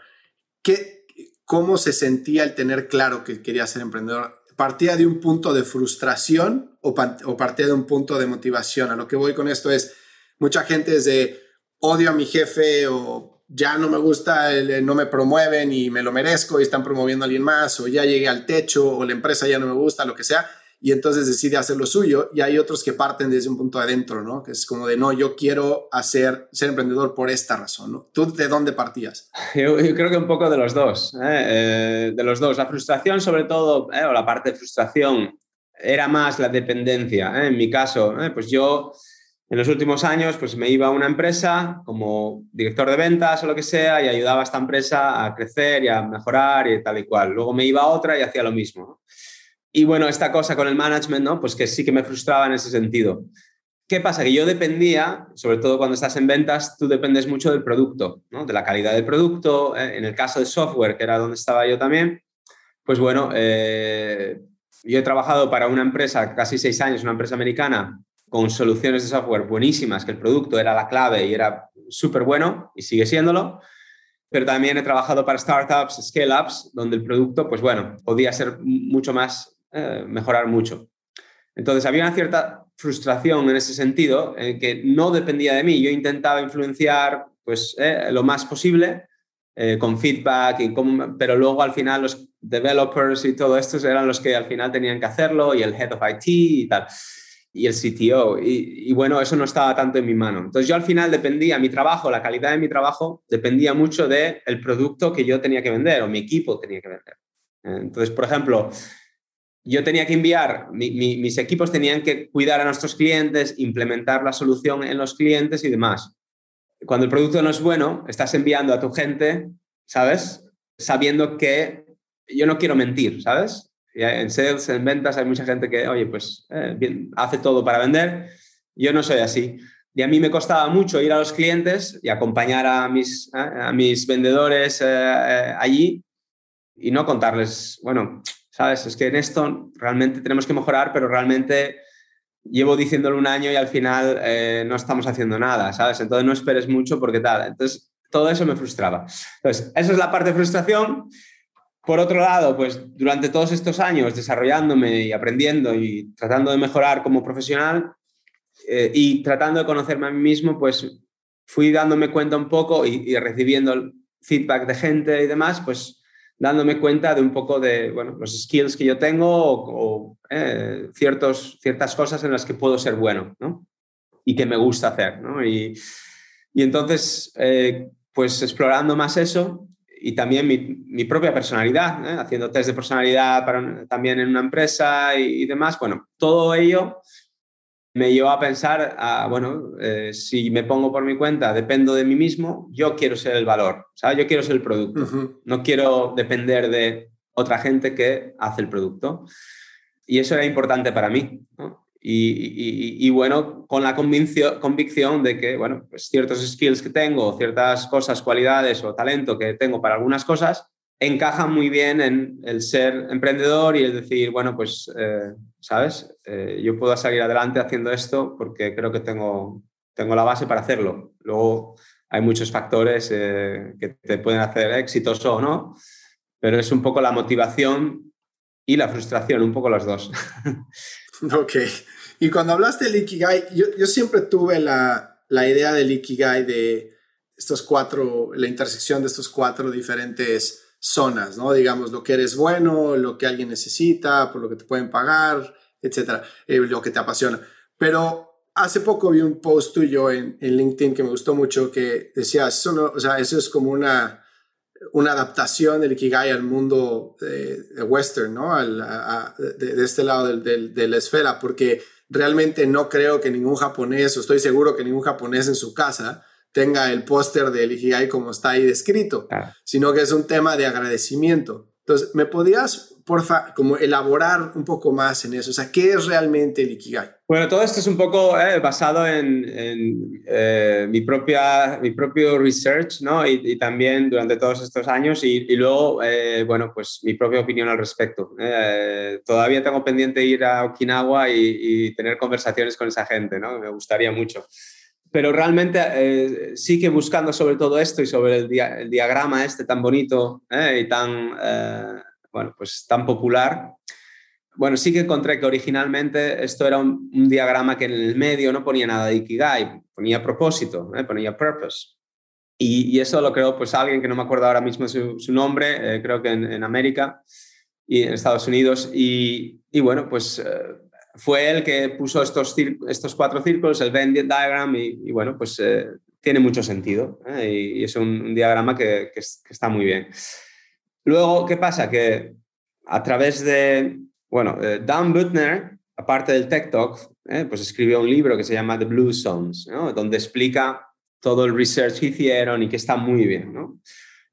¿Qué, ¿Cómo se sentía el tener claro que quería ser emprendedor? partía de un punto de frustración o, partía de un punto de motivación. A lo que voy con esto es, mucha gente es de odio a mi jefe o ya no me gusta, no me promueven y me lo merezco y están promoviendo a alguien más o ya llegué al techo o la empresa ya no me gusta, lo que sea. y entonces decide hacer lo suyo y hay otros que parten desde un punto adentro, ¿no? Que es como de, no, yo quiero hacer, ser emprendedor por esta razón, ¿no? ¿Tú de dónde partías? [LAUGHS] Yo, creo que un poco de los dos, ¿eh? Eh, de los dos. La frustración sobre todo, ¿eh? o la parte de frustración, era más la dependencia. En mi caso, pues yo en los últimos años pues me iba a una empresa como director de ventas o lo que sea y ayudaba a esta empresa a crecer y a mejorar y tal y cual. Luego me iba a otra y hacía lo mismo. Y bueno, esta cosa con el management, ¿no? Pues que sí que me frustraba en ese sentido. ¿Qué pasa? Que yo dependía, sobre todo cuando estás en ventas, tú dependes mucho del producto, ¿no? De la calidad del producto. ¿eh? En el caso de software, que era donde estaba yo también, pues bueno, eh, yo he trabajado para una empresa, casi seis años, una empresa americana, con soluciones de software buenísimas, que el producto era la clave y era súper bueno y sigue siéndolo pero también he trabajado para startups, scale-ups, donde el producto, pues bueno, podía ser mucho más eh, mejorar mucho. Entonces había una cierta frustración en ese sentido, en que no dependía de mí. Yo intentaba influenciar pues, eh, lo más posible eh, con feedback, y pero luego al final los developers y todo esto eran los que al final tenían que hacerlo y el head of IT y tal y el CTO. Y, bueno, eso no estaba tanto en mi mano. Entonces yo al final dependía, mi trabajo, la calidad de mi trabajo, dependía mucho del el producto que yo tenía que vender o mi equipo tenía que vender. Entonces, por ejemplo, yo tenía que enviar, mis equipos tenían que cuidar a nuestros clientes, implementar la solución en los clientes y demás. Cuando el producto no es bueno, estás enviando a tu gente, ¿sabes? Sabiendo que yo no quiero mentir, ¿sabes? En sales, en ventas, hay mucha gente que, oye, pues eh, hace todo para vender. Yo no soy así. Y a mí me costaba mucho ir a los clientes y acompañar a mis, a mis vendedores eh, allí y no contarles, bueno, ¿sabes? Es que en esto realmente tenemos que mejorar, pero realmente llevo diciéndolo un año y al final eh, no estamos haciendo nada, ¿sabes? Entonces no esperes mucho porque tal. Entonces todo eso me frustraba. Entonces, esa es la parte de frustración. Por otro lado, pues durante todos estos años desarrollándome y aprendiendo y tratando de mejorar como profesional eh, y tratando de conocerme a mí mismo, pues fui dándome cuenta un poco y, y recibiendo feedback de gente y demás, pues dándome cuenta de un poco de bueno, los skills que yo tengo o, eh, ciertos, ciertas cosas en las que puedo ser bueno ¿no? y que me gusta hacer. ¿no? Y, y, entonces, eh, pues explorando más eso y también mi, mi propia personalidad, ¿eh? haciendo test de personalidad para, también en una empresa y, y demás, bueno, todo ello me llevó a pensar, a, bueno, eh, si me pongo por mi cuenta, dependo de mí mismo, yo quiero ser el valor, ¿sabes? Yo quiero ser el producto, no quiero depender de otra gente que hace el producto. Y eso era importante para mí, y, y, bueno, con la convicción, convicción de que, bueno, pues ciertos skills que tengo, ciertas cosas, cualidades o talento que tengo para algunas cosas, encajan muy bien en el ser emprendedor y el decir, bueno, pues eh, ¿sabes? Eh, yo puedo salir adelante haciendo esto porque creo que tengo, tengo la base para hacerlo. Luego hay muchos factores eh, que te pueden hacer exitoso o no, pero es un poco la motivación y la frustración, un poco los dos. [LAUGHS] [LAUGHS] ok. Y cuando hablaste del Ikigai, yo, siempre tuve la, la idea del Ikigai de estos cuatro, la intersección de estos cuatro diferentes zonas, ¿no? Digamos, lo que eres bueno, lo que alguien necesita, por lo que te pueden pagar, etcétera, eh, lo que te apasiona. Pero hace poco vi un post tuyo en, LinkedIn que me gustó mucho que decía, eso, o sea, eso es como una, una adaptación del Ikigai al mundo western, ¿no? Al, de, este lado del, de la esfera, porque realmente no creo que ningún japonés, o estoy seguro que ningún japonés en su casa, tenga el póster del Ikigai como está ahí descrito, sino que es un tema de agradecimiento. Entonces, ¿me podrías, porfa, como elaborar un poco más en eso? O sea, ¿qué es realmente el Ikigai? Bueno, todo esto es un poco eh, basado en, eh, mi, propia, mi propio research, ¿no? Y, también durante todos estos años y, luego, eh, bueno, pues mi propia opinión al respecto. todavía tengo pendiente ir a Okinawa y, y, tener conversaciones con esa gente, ¿no? Me gustaría mucho pero realmente eh, sí que buscando sobre todo esto y sobre el, diagrama este tan bonito eh, y tan, eh, bueno, pues tan popular, bueno, sí que encontré que originalmente esto era un, diagrama que en el medio no ponía nada de Ikigai, ponía propósito, ponía purpose. Y, eso lo creó pues alguien que no me acuerdo ahora mismo su, su nombre, creo que en, en, América y en Estados Unidos. Y, y bueno, pues eh, fue él que puso estos, estos cuatro círculos, el Venn diagram, y, bueno, pues eh, tiene mucho sentido y, es un, diagrama que, que, está muy bien. Luego, ¿qué pasa? Que a través de, bueno, Dan Butner, aparte del Tech Talk, pues escribió un libro que se llama The Blue Zones, donde explica todo el research que hicieron y que está muy bien. ¿no?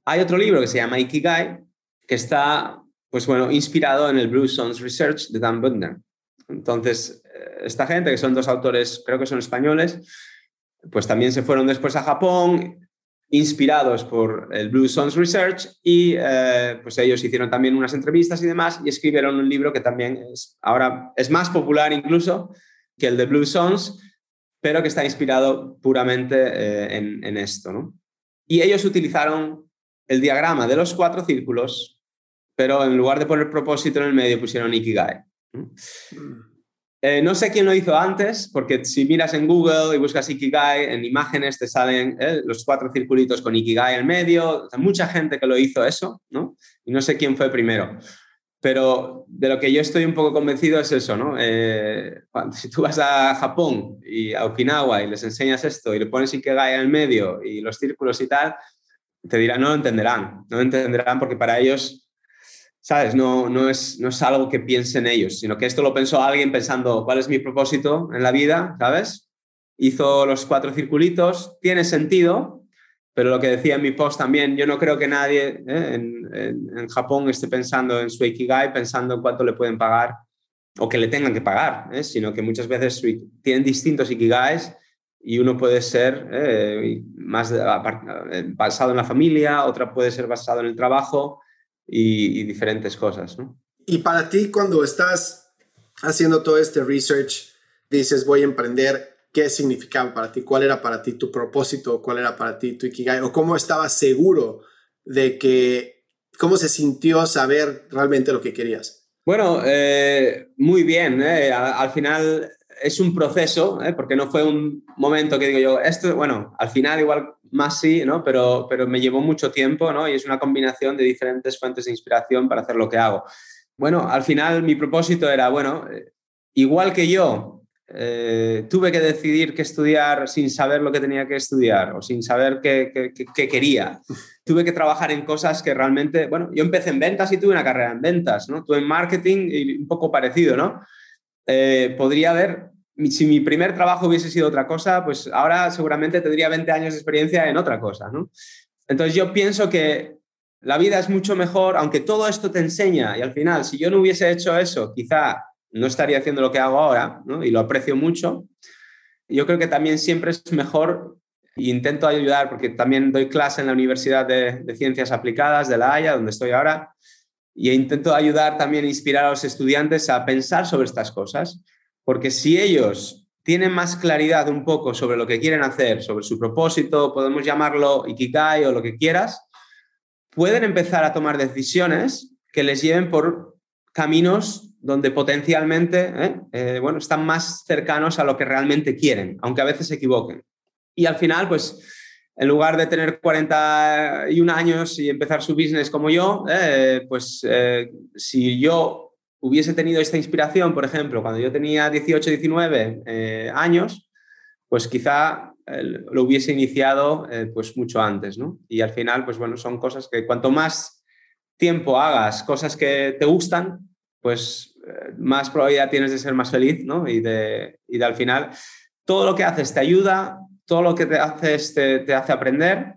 Hay otro libro que se llama Ikigai, que está, pues bueno, inspirado en el Blue Zones Research de Dan Butner. Entonces, eh, esta gente, que son dos autores, creo que son españoles, pues también se fueron después a Japón, inspirados por el Blue Zones Research, y eh, pues ellos hicieron también unas entrevistas y demás, y escribieron un libro que también es, ahora es más popular incluso que el de Blue Zones, pero que está inspirado puramente eh, en, esto. Y ellos utilizaron el diagrama de los cuatro círculos, pero en lugar de poner propósito en el medio pusieron Ikigai. ¿no? Eh, no sé quién lo hizo antes, porque si miras en Google y buscas Ikigai, en imágenes te salen eh, los cuatro circulitos con Ikigai en medio. mucha gente que lo hizo eso, ¿no? Y no sé quién fue primero. Pero de lo que yo estoy un poco convencido es eso, ¿no? Eh, si tú vas a Japón y a Okinawa y les enseñas esto y le pones Ikigai en el medio y los círculos y tal, te dirán, no lo entenderán, no lo entenderán porque para ellos, ¿sabes? No, no, es, no es algo que piensen ellos, sino que esto lo pensó alguien pensando, ¿cuál es mi propósito en la vida? ¿Sabes? Hizo los cuatro circulitos, tiene sentido, pero lo que decía en mi post también, yo no creo que nadie ¿eh? en, Japón esté pensando en su Ikigai, pensando en cuánto le pueden pagar o que le tengan que pagar, ¿eh? sino que muchas veces tienen distintos Ikigais y uno puede ser eh, más basado en la familia, otra puede ser basado en el trabajo y, y diferentes cosas. ¿no? Y para ti, cuando estás haciendo todo este research, dices voy a emprender, qué significaba para ti, cuál era para ti tu propósito, cuál era para ti tu Ikigai, o cómo estabas seguro de que, cómo se sintió saber realmente lo que querías. Bueno, eh, muy bien. Eh. Al, final es un proceso, eh, porque no fue un momento que digo yo, esto, bueno, al final igual más sí, ¿no? Pero, pero me llevó mucho tiempo, ¿no? Y es una combinación de diferentes fuentes de inspiración para hacer lo que hago. Bueno, al final mi propósito era, bueno, igual que yo eh, tuve que decidir qué estudiar sin saber lo que tenía que estudiar o sin saber qué, quería. Tuve que trabajar en cosas que realmente, bueno, yo empecé en ventas y tuve una carrera en ventas, ¿no? Tuve en marketing y un poco parecido, ¿no? Eh, podría haber, si mi primer trabajo hubiese sido otra cosa, pues ahora seguramente tendría 20 años de experiencia en otra cosa, ¿no? Entonces yo pienso que la vida es mucho mejor, aunque todo esto te enseña y al final, si yo no hubiese hecho eso, quizá no estaría haciendo lo que hago ahora, ¿no? y lo aprecio mucho. Yo creo que también siempre es mejor, e intento ayudar, porque también doy clase en la Universidad de, Ciencias Aplicadas de La Haya, donde estoy ahora, y intento ayudar también, inspirar a los estudiantes a pensar sobre estas cosas, porque si ellos tienen más claridad un poco sobre lo que quieren hacer, sobre su propósito, podemos llamarlo Ikigai o lo que quieras, pueden empezar a tomar decisiones que les lleven por caminos donde potencialmente ¿eh? Eh, bueno, están más cercanos a lo que realmente quieren, aunque a veces se equivoquen. Y al final, pues, en lugar de tener 41 años y empezar su business como yo, eh, pues si yo hubiese tenido esta inspiración, por ejemplo, cuando yo tenía 18, 19 años, pues quizá lo hubiese iniciado pues mucho antes, ¿no? Y al final, pues bueno, son cosas que cuanto más tiempo hagas cosas que te gustan, pues más probabilidad tienes de ser más feliz, ¿no? Y de, y de al final, todo lo que haces te ayuda, todo lo que te haces te, te, hace aprender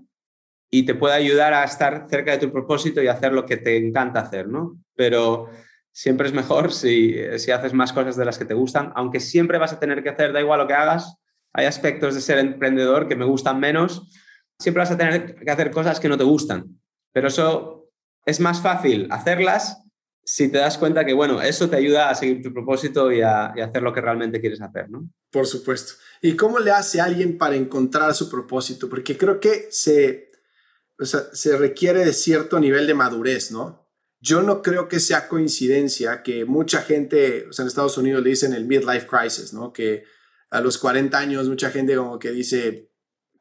y te puede ayudar a estar cerca de tu propósito y hacer lo que te encanta hacer, ¿no? Pero siempre es mejor [LAUGHS] si, si haces más cosas de las que te gustan, aunque siempre vas a tener que hacer, da igual lo que hagas, hay aspectos de ser emprendedor que me gustan menos, siempre vas a tener que hacer cosas que no te gustan, pero eso es más fácil hacerlas si te das cuenta que, bueno, eso te ayuda a seguir tu propósito y a, hacer lo que realmente quieres hacer, ¿no? Por supuesto. ¿Y cómo le hace alguien para encontrar su propósito? Porque creo que se, se requiere de cierto nivel de madurez, ¿no? Yo no creo que sea coincidencia que mucha gente, o sea, en Estados Unidos le dicen el midlife crisis, ¿no? Que a los 40 años mucha gente como que dice,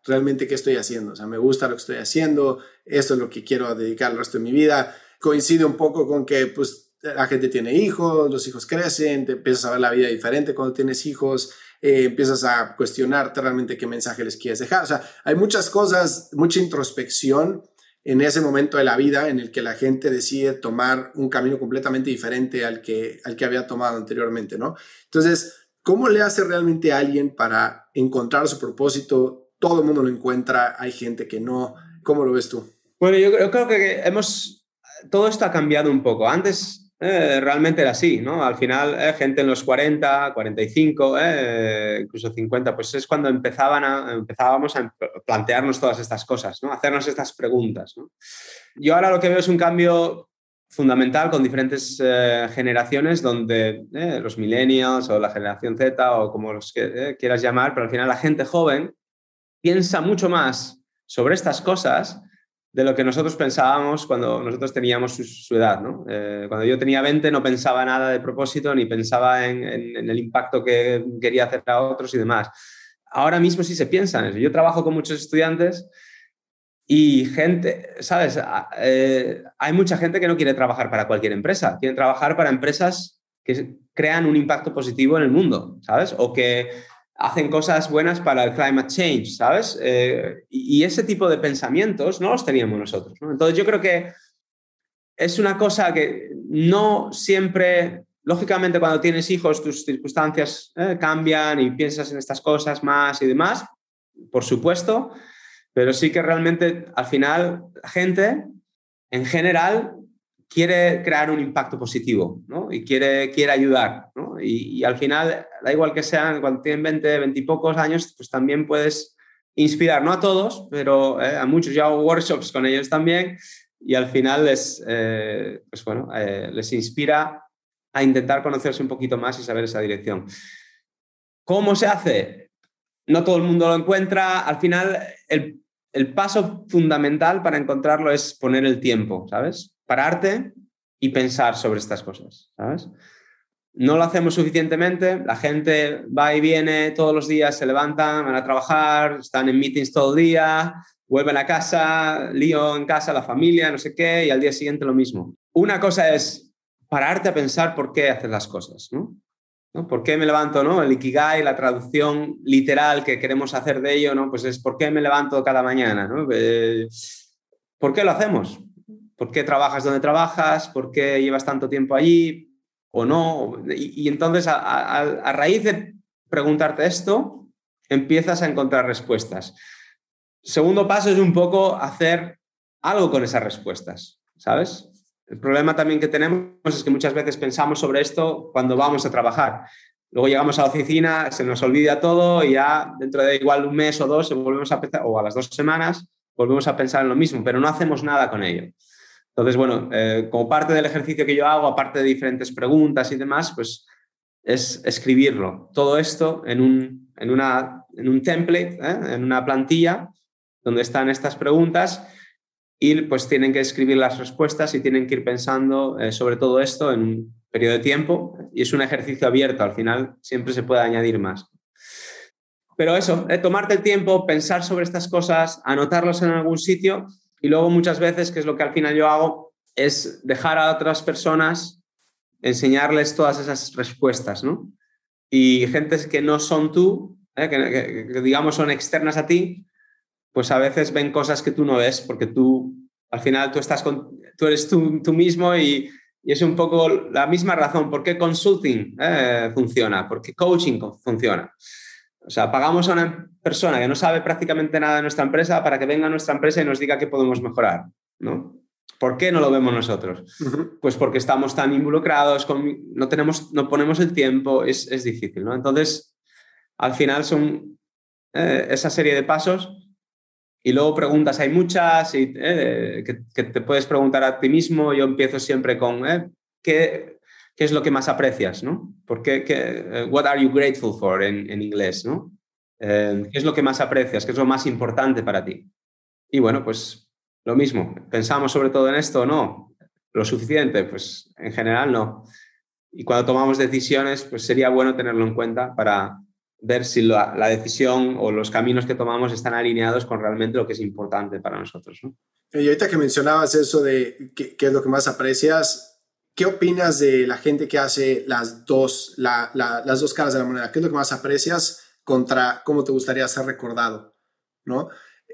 realmente qué estoy haciendo, o sea, me gusta lo que estoy haciendo, esto es lo que quiero dedicar el resto de mi vida coincide un poco con que pues la gente tiene hijos, los hijos crecen, te empiezas a ver la vida diferente cuando tienes hijos, eh, empiezas a cuestionarte realmente qué mensaje les quieres dejar. O sea, hay muchas cosas, mucha introspección en ese momento de la vida en el que la gente decide tomar un camino completamente diferente al que, al que había tomado anteriormente, ¿no? Entonces, ¿cómo le hace realmente a alguien para encontrar su propósito? Todo el mundo lo encuentra, hay gente que no. ¿Cómo lo ves tú? Bueno, yo, yo creo que hemos, todo esto ha cambiado un poco. Antes eh, realmente era así, ¿no? Al final, eh, gente en los 40, 45, eh, incluso 50, pues es cuando empezaban a, empezábamos a plantearnos todas estas cosas, ¿no? Hacernos estas preguntas, ¿no? Yo ahora lo que veo es un cambio fundamental con diferentes generaciones donde los millennials o la generación Z o como los que quieras llamar, pero al final la gente joven piensa mucho más sobre estas cosas de lo que nosotros pensábamos cuando nosotros teníamos su, edad. ¿no? Eh, cuando yo tenía 20 no pensaba nada de propósito ni pensaba en, el impacto que quería hacer a otros y demás. Ahora mismo sí se piensa en eso. Yo trabajo con muchos estudiantes y gente, ¿sabes? Eh, hay mucha gente que no quiere trabajar para cualquier empresa, quiere trabajar para empresas que crean un impacto positivo en el mundo, ¿sabes? O que hacen cosas buenas para el climate change, ¿sabes? Eh, y, ese tipo de pensamientos no los teníamos nosotros. Entonces yo creo que es una cosa que no siempre, lógicamente cuando tienes hijos tus circunstancias eh, cambian y piensas en estas cosas más y demás, por supuesto, pero sí que realmente al final la gente en general quiere crear un impacto positivo ¿no? y quiere, quiere ayudar. ¿no? Y, al final, da igual que sean cuando tienen 20, 20 y pocos años, pues también puedes inspirar, no a todos, pero eh, a muchos. Yo hago workshops con ellos también y al final les, eh, pues bueno, eh, les inspira a intentar conocerse un poquito más y saber esa dirección. ¿Cómo se hace? No todo el mundo lo encuentra. Al final, el, el paso fundamental para encontrarlo es poner el tiempo, ¿sabes? pararte y pensar sobre estas cosas, ¿sabes? No lo hacemos suficientemente, la gente va y viene todos los días, se levantan, van a trabajar, están en meetings todo el día, vuelven a casa, lío en casa, la familia, no sé qué, y al día siguiente lo mismo. Una cosa es pararte a pensar por qué haces las cosas, ¿no? ¿Por qué me levanto, no? El Ikigai, la traducción literal que queremos hacer de ello, ¿no? Pues es ¿por qué me levanto cada mañana, ¿no? Eh, ¿Por qué lo hacemos? ¿Por qué trabajas donde trabajas? ¿Por qué llevas tanto tiempo allí o no? Y, entonces, a, raíz de preguntarte esto, empiezas a encontrar respuestas. Segundo paso es un poco hacer algo con esas respuestas, ¿sabes? El problema también que tenemos es que muchas veces pensamos sobre esto cuando vamos a trabajar. Luego llegamos a la oficina, se nos olvida todo y ya dentro de igual un mes o dos volvemos a pensar, o a las dos semanas, volvemos a pensar en lo mismo, pero no hacemos nada con ello. Entonces, bueno, eh, como parte del ejercicio que yo hago, aparte de diferentes preguntas y demás, pues es escribirlo. Todo esto en un, en una, en un template, ¿eh? en una plantilla donde están estas preguntas y pues tienen que escribir las respuestas y tienen que ir pensando eh, sobre todo esto en un periodo de tiempo y es un ejercicio abierto, al final siempre se puede añadir más. Pero eso, tomarte el tiempo, pensar sobre estas cosas, anotarlos en algún sitio y luego muchas veces, que es lo que al final yo hago, es dejar a otras personas enseñarles todas esas respuestas, ¿no? Y gentes que no son tú, ¿eh? que, digamos son externas a ti, pues a veces ven cosas que tú no ves porque tú, al final tú, estás con, tú eres tú, mismo y, y, es un poco la misma razón por qué consulting eh, funciona, por qué coaching funciona. O sea, pagamos a una persona que no sabe prácticamente nada de nuestra empresa para que venga a nuestra empresa y nos diga qué podemos mejorar, ¿no? ¿Por qué no lo vemos nosotros? Pues porque estamos tan involucrados, con, no, tenemos, no ponemos el tiempo, es, es difícil, ¿no? Entonces, al final son eh, esa serie de pasos y luego preguntas, hay muchas y, eh, que, que, te puedes preguntar a ti mismo. Yo empiezo siempre con, eh, ¿qué, ¿qué es lo que más aprecias? ¿no? ¿Por qué, eh, what are you grateful for en, en inglés? ¿no? Eh, ¿Qué es lo que más aprecias? ¿Qué es lo más importante para ti? Y bueno, pues lo mismo. ¿Pensamos sobre todo en esto o no? ¿Lo suficiente? Pues en general no. Y cuando tomamos decisiones, pues sería bueno tenerlo en cuenta para ver si la, decisión o los caminos que tomamos están alineados con realmente lo que es importante para nosotros. ¿no? Y ahorita que mencionabas eso de qué es lo que más aprecias, ¿qué opinas de la gente que hace las dos, las dos caras de la moneda? ¿Qué es lo que más aprecias contra cómo te gustaría ser recordado? ¿No?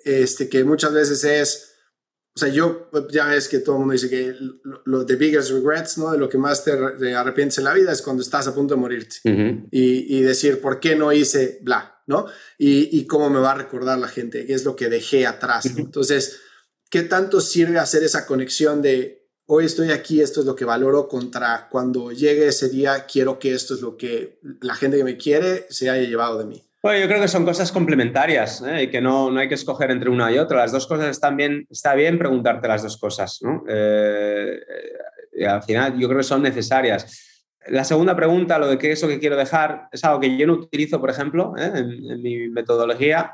Este, que muchas veces es o sea, yo ya ves que todo el mundo dice que lo de biggest regrets, ¿no? De lo que más te, arrepientes en la vida es cuando estás a punto de morirte y, y, decir, ¿por qué no hice bla, ¿no? Y, y, cómo me va a recordar la gente, qué es lo que dejé atrás. Entonces, ¿qué tanto sirve hacer esa conexión de hoy estoy aquí, esto es lo que valoro contra cuando llegue ese día, quiero que esto es lo que la gente que me quiere se haya llevado de mí? Bueno, yo creo que son cosas complementarias ¿eh? y que no, no, hay que escoger entre una y otra. Las dos cosas están bien, está bien preguntarte las dos cosas. ¿no? Eh, y al final yo creo que son necesarias. La segunda pregunta, lo de qué es lo que quiero dejar, es algo que yo no utilizo, por ejemplo, ¿eh? en, mi metodología,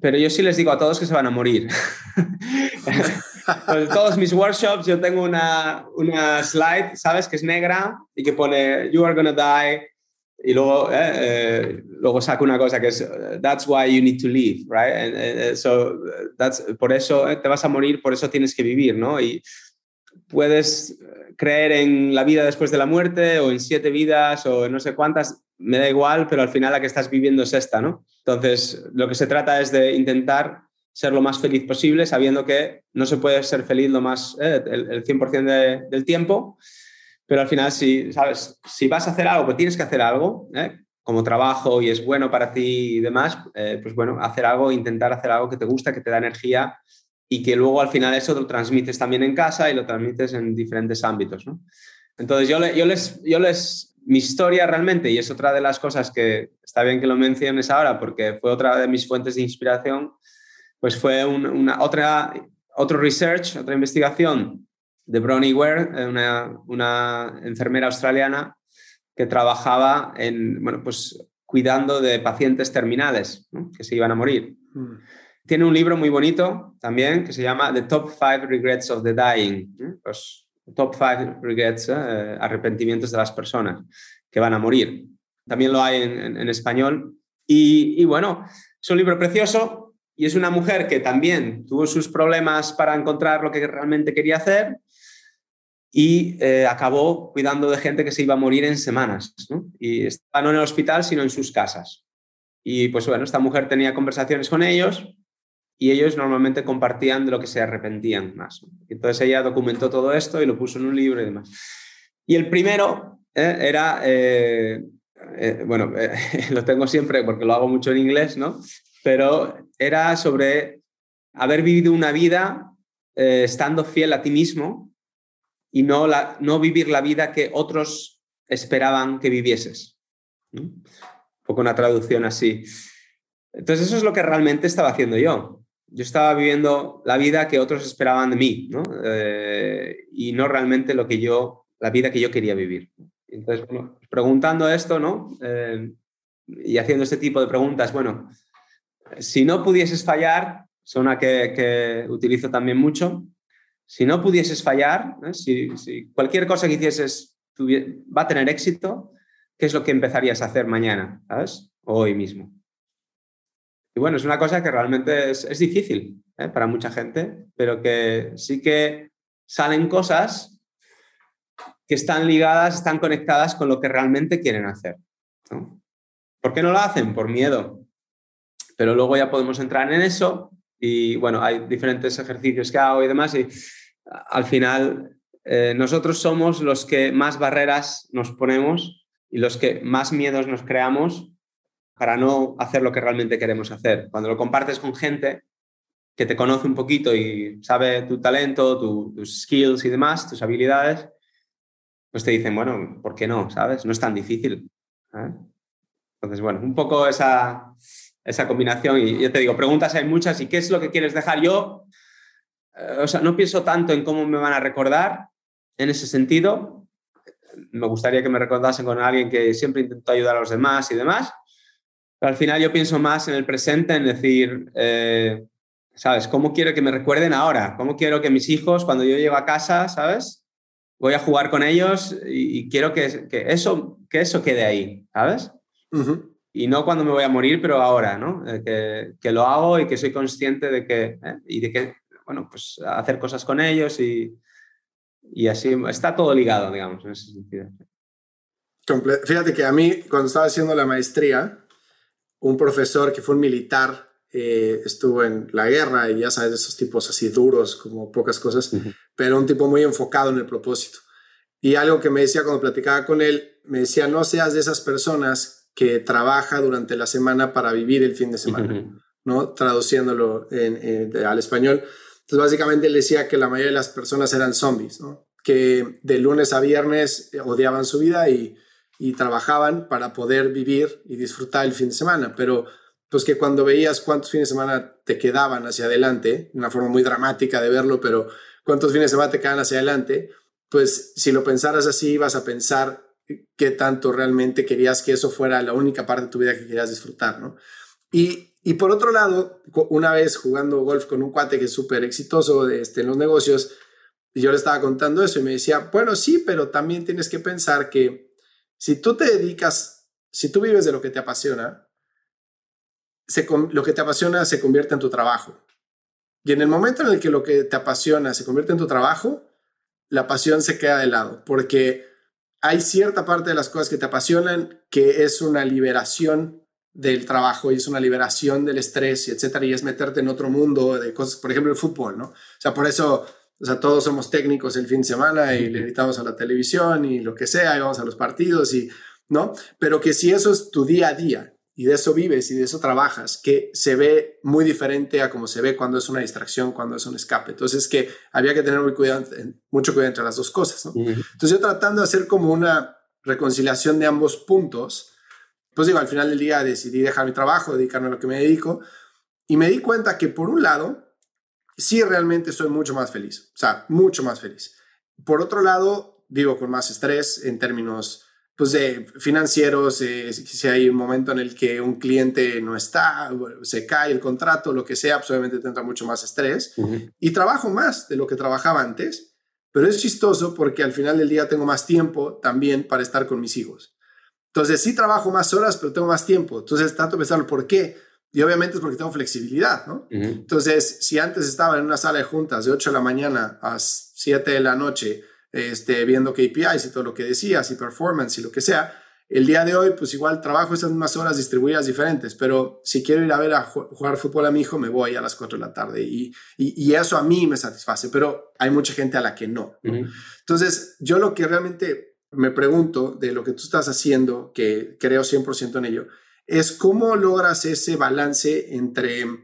pero yo sí les digo a todos que se van a morir. [LAUGHS] en todos mis workshops yo tengo una, una slide, ¿sabes? Que es negra y que pone, you are gonna die y luego, eh, eh, luego saco una cosa que es, that's why you need to live, right? so that's, por eso eh, te vas a morir, por eso tienes que vivir, ¿no? Y puedes creer en la vida después de la muerte o en siete vidas o en no sé cuántas, me da igual, pero al final la que estás viviendo es esta, ¿no? Entonces, lo que se trata es de intentar ser lo más feliz posible, sabiendo que no se puede ser feliz lo más, el, el, 100% del tiempo, pero al final, si, ¿sabes? si vas a hacer algo, pues tienes que hacer algo, ¿eh? como trabajo y es bueno para ti y demás, eh, pues bueno, hacer algo, intentar hacer algo que te gusta, que te da energía y que luego al final eso lo transmites también en casa y lo transmites en diferentes ámbitos. ¿no? Entonces yo, yo, les, yo les, mi historia realmente, y es otra de las cosas que está bien que lo menciones ahora porque fue otra de mis fuentes de inspiración, pues fue una, otra, otro research, otra investigación de Bronnie Ware, eh, una, una, enfermera australiana que trabajaba en, bueno, pues cuidando de pacientes terminales que se iban a morir. Mm. Tiene un libro muy bonito también que se llama The Top Five Regrets of the Dying, los Top Five Regrets, eh, arrepentimientos de las personas que van a morir. También lo hay en, en, español. Y, y, bueno, es un libro precioso y es una mujer que también tuvo sus problemas para encontrar lo que realmente quería hacer y eh, acabó cuidando de gente que se iba a morir en semanas. Y estaba no en el hospital, sino en sus casas. Y pues bueno, esta mujer tenía conversaciones con ellos y ellos normalmente compartían de lo que se arrepentían más. Entonces ella documentó todo esto y lo puso en un libro y demás. Y el primero eh, era, eh, bueno, [LAUGHS] lo tengo siempre porque lo hago mucho en inglés, ¿no? Pero era sobre haber vivido una vida estando fiel a ti mismo y no, la, no vivir la vida que otros esperaban que vivieses. Un poco una traducción así. Entonces eso es lo que realmente estaba haciendo yo. Yo estaba viviendo la vida que otros esperaban de mí, ¿no? Eh, y no realmente lo que yo, la vida que yo quería vivir. Entonces, preguntando esto, ¿no? Eh, y haciendo este tipo de preguntas, bueno, si no pudieses fallar, es una que, utilizo también mucho, si no pudieses fallar, ¿eh? si, cualquier cosa que hicieses va a tener éxito, ¿qué es lo que empezarías a hacer mañana, ¿sabes? hoy mismo. Y bueno, es una cosa que realmente es, difícil ¿eh? para mucha gente, pero que sí que salen cosas que están ligadas, están conectadas con lo que realmente quieren hacer. ¿Por qué no lo hacen? Por miedo. Pero luego ya podemos entrar en eso y bueno, hay diferentes ejercicios que hago y demás y al final eh, nosotros somos los que más barreras nos ponemos y los que más miedos nos creamos para no hacer lo que realmente queremos hacer. Cuando lo compartes con gente que te conoce un poquito y sabe tu talento, tus skills y demás, tus habilidades, pues te dicen, bueno, ¿por qué no? ¿Sabes? No es tan difícil. ¿eh? Entonces, bueno, un poco esa, esa combinación. Y yo te digo, preguntas hay muchas. ¿Y qué es lo que quieres dejar? Yo, eh, o sea, no pienso tanto en cómo me van a recordar en ese sentido. Me gustaría que me recordasen con alguien que siempre intentó ayudar a los demás y demás. Pero al final yo pienso más en el presente, en decir, eh, ¿sabes? ¿Cómo quiero que me recuerden ahora? ¿Cómo quiero que mis hijos, cuando yo llego a casa, ¿sabes? Voy a jugar con ellos y, quiero que, que, eso, que eso quede ahí, ¿sabes? Y no cuando me voy a morir, pero ahora, ¿no? Eh, que, lo hago y que soy consciente de que, eh, y de que, bueno, pues hacer cosas con ellos y, y así está todo ligado, digamos, en ese sentido. Fíjate que a mí, cuando estaba haciendo la maestría, un profesor que fue un militar eh, estuvo en la guerra y ya sabes, esos tipos así duros, como pocas cosas, pero un tipo muy enfocado en el propósito. Y algo que me decía cuando platicaba con él, me decía, no seas de esas personas que trabaja durante la semana para vivir el fin de semana, ¿no? Traduciéndolo al español. Entonces, básicamente él decía que la mayoría de las personas eran zombies, ¿no? Que de lunes a viernes odiaban su vida y, y trabajaban para poder vivir y disfrutar el fin de semana, pero pues que cuando veías cuántos fines de semana te quedaban hacia adelante, una forma muy dramática de verlo, pero cuántos fines de semana te quedan hacia adelante, pues si lo pensaras así, ibas a pensar qué tanto realmente querías que eso fuera la única parte de tu vida que querías disfrutar, ¿no? Y, y por otro lado, una vez jugando golf con un cuate que es súper exitoso este, en los negocios, yo le estaba contando eso y me decía, bueno, sí, pero también tienes que pensar que si tú te dedicas, si tú vives de lo que te apasiona, se, lo que te apasiona se convierte en tu trabajo. Y en el momento en el que lo que te apasiona se convierte en tu trabajo, la pasión se queda de lado, porque hay cierta parte de las cosas que te apasionan que es una liberación del trabajo y es una liberación del estrés y etcétera, y es meterte en otro mundo de cosas, por ejemplo, el fútbol, ¿no? O sea, por eso, o sea, todos somos técnicos el fin de semana y le gritamos a la televisión y lo que sea, y vamos a los partidos y, ¿no? Pero que si eso es tu día a día y de eso vives y de eso trabajas, que se ve muy diferente a como se ve cuando es una distracción, cuando es un escape. Entonces, que había que tener muy cuidado, mucho cuidado entre las dos cosas. Entonces, yo tratando de hacer como una reconciliación de ambos puntos, pues digo, al final del día decidí dejar mi trabajo, dedicarme a lo que me dedico, y me di cuenta que por un lado, sí realmente soy mucho más feliz, o sea, mucho más feliz. Por otro lado, vivo con más estrés en términos pues de financieros, eh, si hay un momento en el que un cliente no está, se cae el contrato, lo que sea, pues obviamente tendrá mucho más estrés y trabajo más de lo que trabajaba antes, pero es chistoso porque al final del día tengo más tiempo también para estar con mis hijos. Entonces sí trabajo más horas, pero tengo más tiempo. Entonces trato de pensar por qué. Y obviamente es porque tengo flexibilidad, ¿no? Entonces, si antes estaba en una sala de juntas de 8 de la mañana a 7 de la noche, este, viendo KPIs y todo lo que decías y performance y lo que sea. El día de hoy, pues igual trabajo esas mismas horas distribuidas diferentes, pero si quiero ir a ver a jugar fútbol a mi hijo, me voy a las 4 de la tarde y, y, eso a mí me satisface, pero hay mucha gente a la que no. Entonces, yo lo que realmente me pregunto de lo que tú estás haciendo, que creo 100% en ello, es cómo logras ese balance entre, o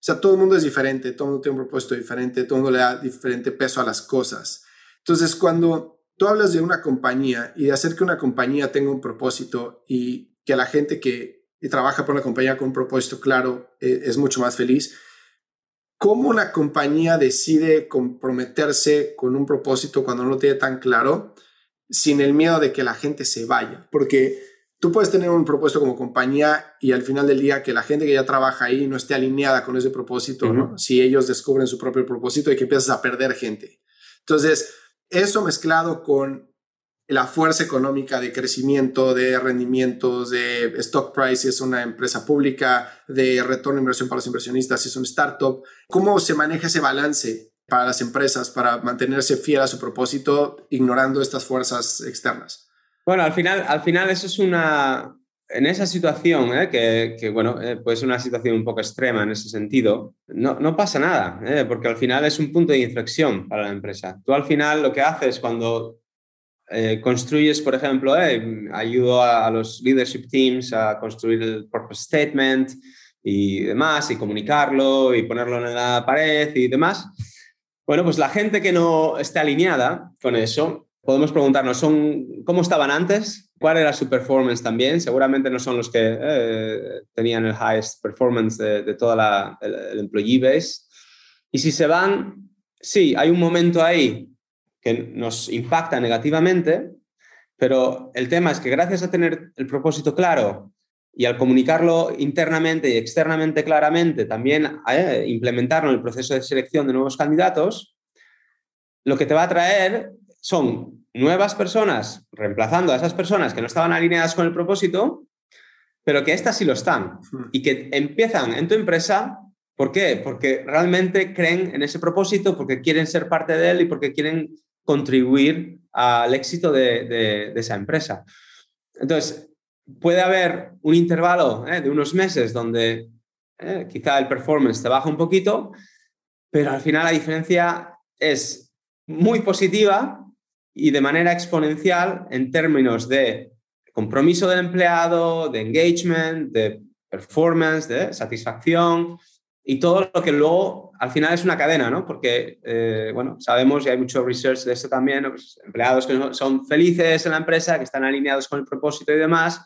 sea, todo el mundo es diferente, todo el mundo tiene un propósito diferente, todo el mundo le da diferente peso a las cosas. Entonces, cuando tú hablas de una compañía y de hacer que una compañía tenga un propósito y que la gente que trabaja por una compañía con un propósito claro eh, es mucho más feliz, ¿cómo una compañía decide comprometerse con un propósito cuando no lo tiene tan claro sin el miedo de que la gente se vaya? Porque tú puedes tener un propósito como compañía y al final del día que la gente que ya trabaja ahí no esté alineada con ese propósito, ¿no? Si ellos descubren su propio propósito y que empiezas a perder gente. Entonces, eso mezclado con la fuerza económica de crecimiento, de rendimientos, de stock price si es una empresa pública, de retorno de inversión para los inversionistas si es un startup. ¿Cómo se maneja ese balance para las empresas para mantenerse fiel a su propósito ignorando estas fuerzas externas? Bueno, al final, al final eso es una... En esa situación, ¿eh? que, bueno, eh, puede ser una situación un poco extrema en ese sentido, no, pasa nada, ¿eh? porque al final es un punto de inflexión para la empresa. Tú al final lo que haces cuando construyes, por ejemplo, ayudo a, los leadership teams a construir el purpose statement y demás, y comunicarlo y ponerlo en la pared y demás. Bueno, pues la gente que no esté alineada con eso, podemos preguntarnos, ¿son, ¿cómo estaban antes? ¿Cuál era su performance también? Seguramente no son los que eh, tenían el highest performance de, toda la, el, employee base. Y si se van, sí, hay un momento ahí que nos impacta negativamente, pero el tema es que gracias a tener el propósito claro y al comunicarlo internamente y externamente claramente, también eh, implementarlo en el proceso de selección de nuevos candidatos, lo que te va a traer son nuevas personas reemplazando a esas personas que no estaban alineadas con el propósito, pero que estas sí lo están y que empiezan en tu empresa. ¿Por qué? Porque realmente creen en ese propósito, porque quieren ser parte de él y porque quieren contribuir al éxito de, esa empresa. Entonces, puede haber un intervalo ¿eh? de unos meses donde ¿eh? quizá el performance te baja un poquito, pero al final la diferencia es muy positiva y de manera exponencial en términos de compromiso del empleado, de engagement, de performance, de satisfacción y todo lo que luego al final es una cadena, ¿no? Porque, eh, bueno, sabemos y hay mucho research de esto también, pues, empleados que son felices en la empresa, que están alineados con el propósito y demás,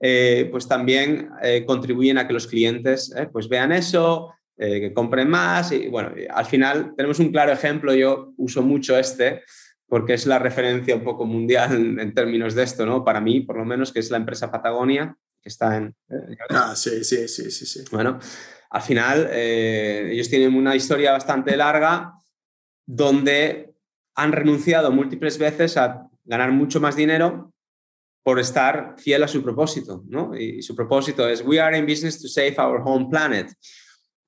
eh, pues también eh, contribuyen a que los clientes pues vean eso, que compren más y bueno, al final tenemos un claro ejemplo, yo uso mucho este porque es la referencia un poco mundial [LAUGHS] en, términos de esto, ¿no? Para mí, por lo menos, que es la empresa Patagonia, que está en... ah, sí, sí, sí, sí, sí. Bueno, al final eh, ellos tienen una historia bastante larga donde han renunciado múltiples veces a ganar mucho más dinero por estar fiel a su propósito, ¿no? Y su propósito es, we are in business to save our home planet.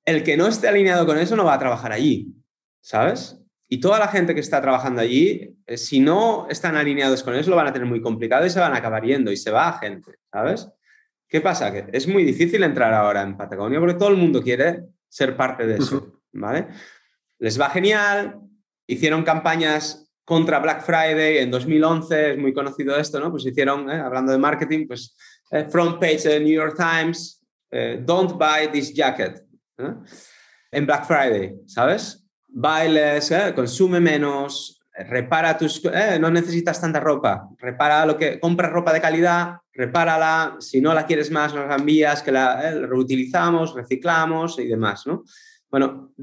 El que no esté alineado con eso no va a trabajar allí, ¿sabes? Y toda la gente que está trabajando allí, eh, si no están alineados con eso, lo van a tener muy complicado y se van a acabar yendo y se va gente, ¿sabes? ¿Qué pasa? Que es muy difícil entrar ahora en Patagonia porque todo el mundo quiere ser parte de eso, ¿vale? Les va genial, hicieron campañas contra Black Friday en 2011, es muy conocido esto, ¿no? Pues hicieron, ¿eh? hablando de marketing, pues eh, front page de New York Times, eh, don't buy this jacket, en Black Friday, ¿sabes? Bailes, consume menos, repara tus, eh, no necesitas tanta ropa, repara lo que, compra ropa de calidad, repárala, si no la quieres más, nos la envías, que la eh, reutilizamos, reciclamos y demás, ¿no? Bueno,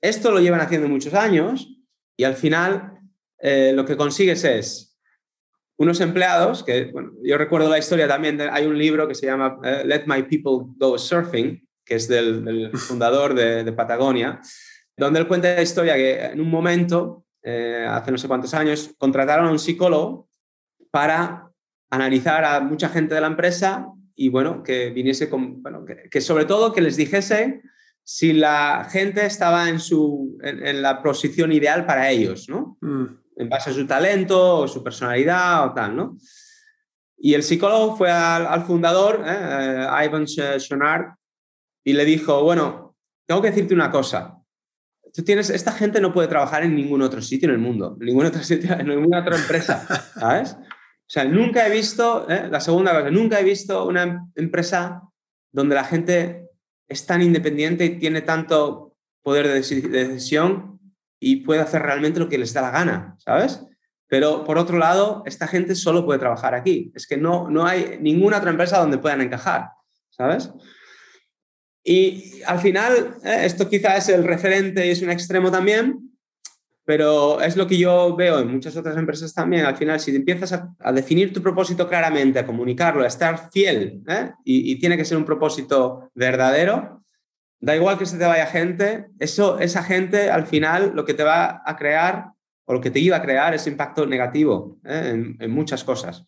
esto lo llevan haciendo muchos años y al final eh, lo que consigues es unos empleados, que bueno, yo recuerdo la historia también, hay un libro que se llama Let My People Go Surfing, que es del, fundador de, de Patagonia, donde él cuenta la historia que en un momento eh, hace no sé cuántos años, contrataron a un psicólogo para analizar a mucha gente de la empresa y bueno, que viniese con, bueno, que, sobre todo que les dijese si la gente estaba en, su, en, la posición ideal para ellos, ¿no? Mm. En base a su talento o su personalidad o tal, ¿no? Y el psicólogo fue al, fundador, eh, eh, Ivan Schonard, y le dijo, bueno, tengo que decirte una cosa, tú tienes, esta gente no puede trabajar en ningún otro sitio en el mundo, en ninguna otra, [LAUGHS] sitio, en ninguna otra empresa, ¿sabes? O sea, nunca he visto, ¿eh? la segunda cosa, nunca he visto una empresa donde la gente es tan independiente y tiene tanto poder de decisión y puede hacer realmente lo que les da la gana, ¿sabes? Pero por otro lado, esta gente solo puede trabajar aquí. Es que no, no hay ninguna otra empresa donde puedan encajar, ¿sabes? Y al final, eh, esto quizás es el referente y es un extremo también, pero es lo que yo veo en muchas otras empresas también. Al final, si empiezas a, definir tu propósito claramente, a comunicarlo, a estar fiel, ¿eh? y, tiene que ser un propósito verdadero, da igual que se te vaya gente, eso, esa gente al final lo que te va a crear o lo que te iba a crear es impacto negativo ¿eh? en muchas cosas.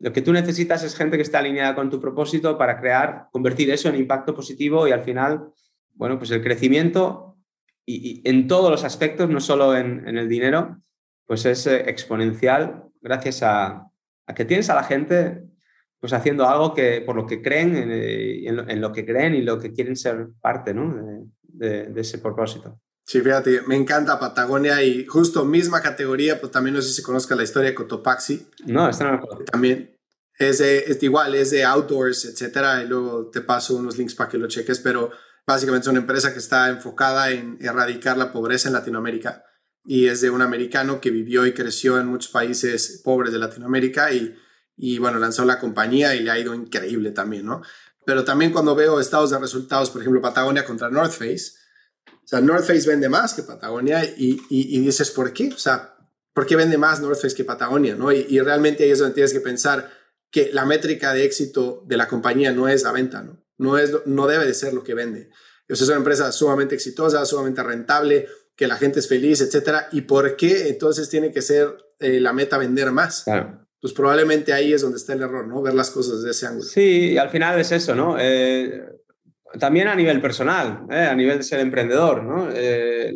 Lo que tú necesitas es gente que esté alineada con tu propósito para crear, convertir eso en impacto positivo y al final, bueno, pues el crecimiento y, en todos los aspectos, no solo en, el dinero, pues es eh, exponencial gracias a, que tienes a la gente pues haciendo algo que por lo que creen, eh, en, lo, que creen y lo que quieren ser parte ¿no? de, ese propósito. Sí, fíjate, me encanta Patagonia y justo misma categoría, pues también no sé si conozca la historia de Cotopaxi. No, esta no la conozco. También es, es igual, es de outdoors, etcétera, y luego te paso unos links para que lo cheques, pero básicamente es una empresa que está enfocada en erradicar la pobreza en Latinoamérica y es de un americano que vivió y creció en muchos países pobres de Latinoamérica y, y bueno, lanzó la compañía y le ha ido increíble también, ¿no? Pero también cuando veo estados de resultados, por ejemplo, Patagonia contra North Face, o sea, North Face vende más que Patagonia y, y, dices, ¿por qué? O sea, ¿por qué vende más North Face que Patagonia? ¿no? Y, realmente ahí es donde tienes que pensar que la métrica de éxito de la compañía no es la venta, ¿no? No, es, no debe de ser lo que vende. Es una empresa sumamente exitosa, sumamente rentable, que la gente es feliz, etcétera. ¿Y por qué entonces tiene que ser eh, la meta vender más? Claro. Pues probablemente ahí es donde está el error, ¿no? Ver las cosas desde ese ángulo. Sí, al final es eso, ¿no? Eh, también a nivel personal, ¿eh? a nivel de ser emprendedor, ¿no? Eh,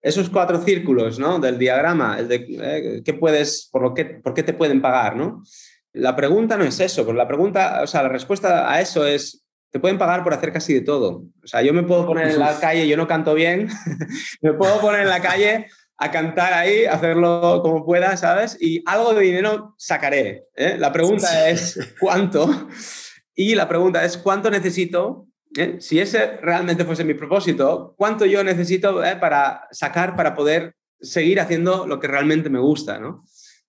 esos cuatro círculos ¿no? del diagrama, el de eh, ¿qué puedes, por, lo que, por qué te pueden pagar, ¿no? La pregunta no es eso, porque la pregunta, o sea, la respuesta a eso es, te pueden pagar por hacer casi de todo. O sea, yo me puedo poner en la calle, yo no canto bien, [LAUGHS] me puedo poner en la calle a cantar ahí, hacerlo como pueda, ¿sabes? Y algo de dinero sacaré. ¿eh? La pregunta es, ¿cuánto? Y la pregunta es, ¿cuánto necesito ¿eh? Si ese realmente fuese mi propósito, ¿cuánto yo necesito ¿eh? para sacar para poder seguir haciendo lo que realmente me gusta? ¿no?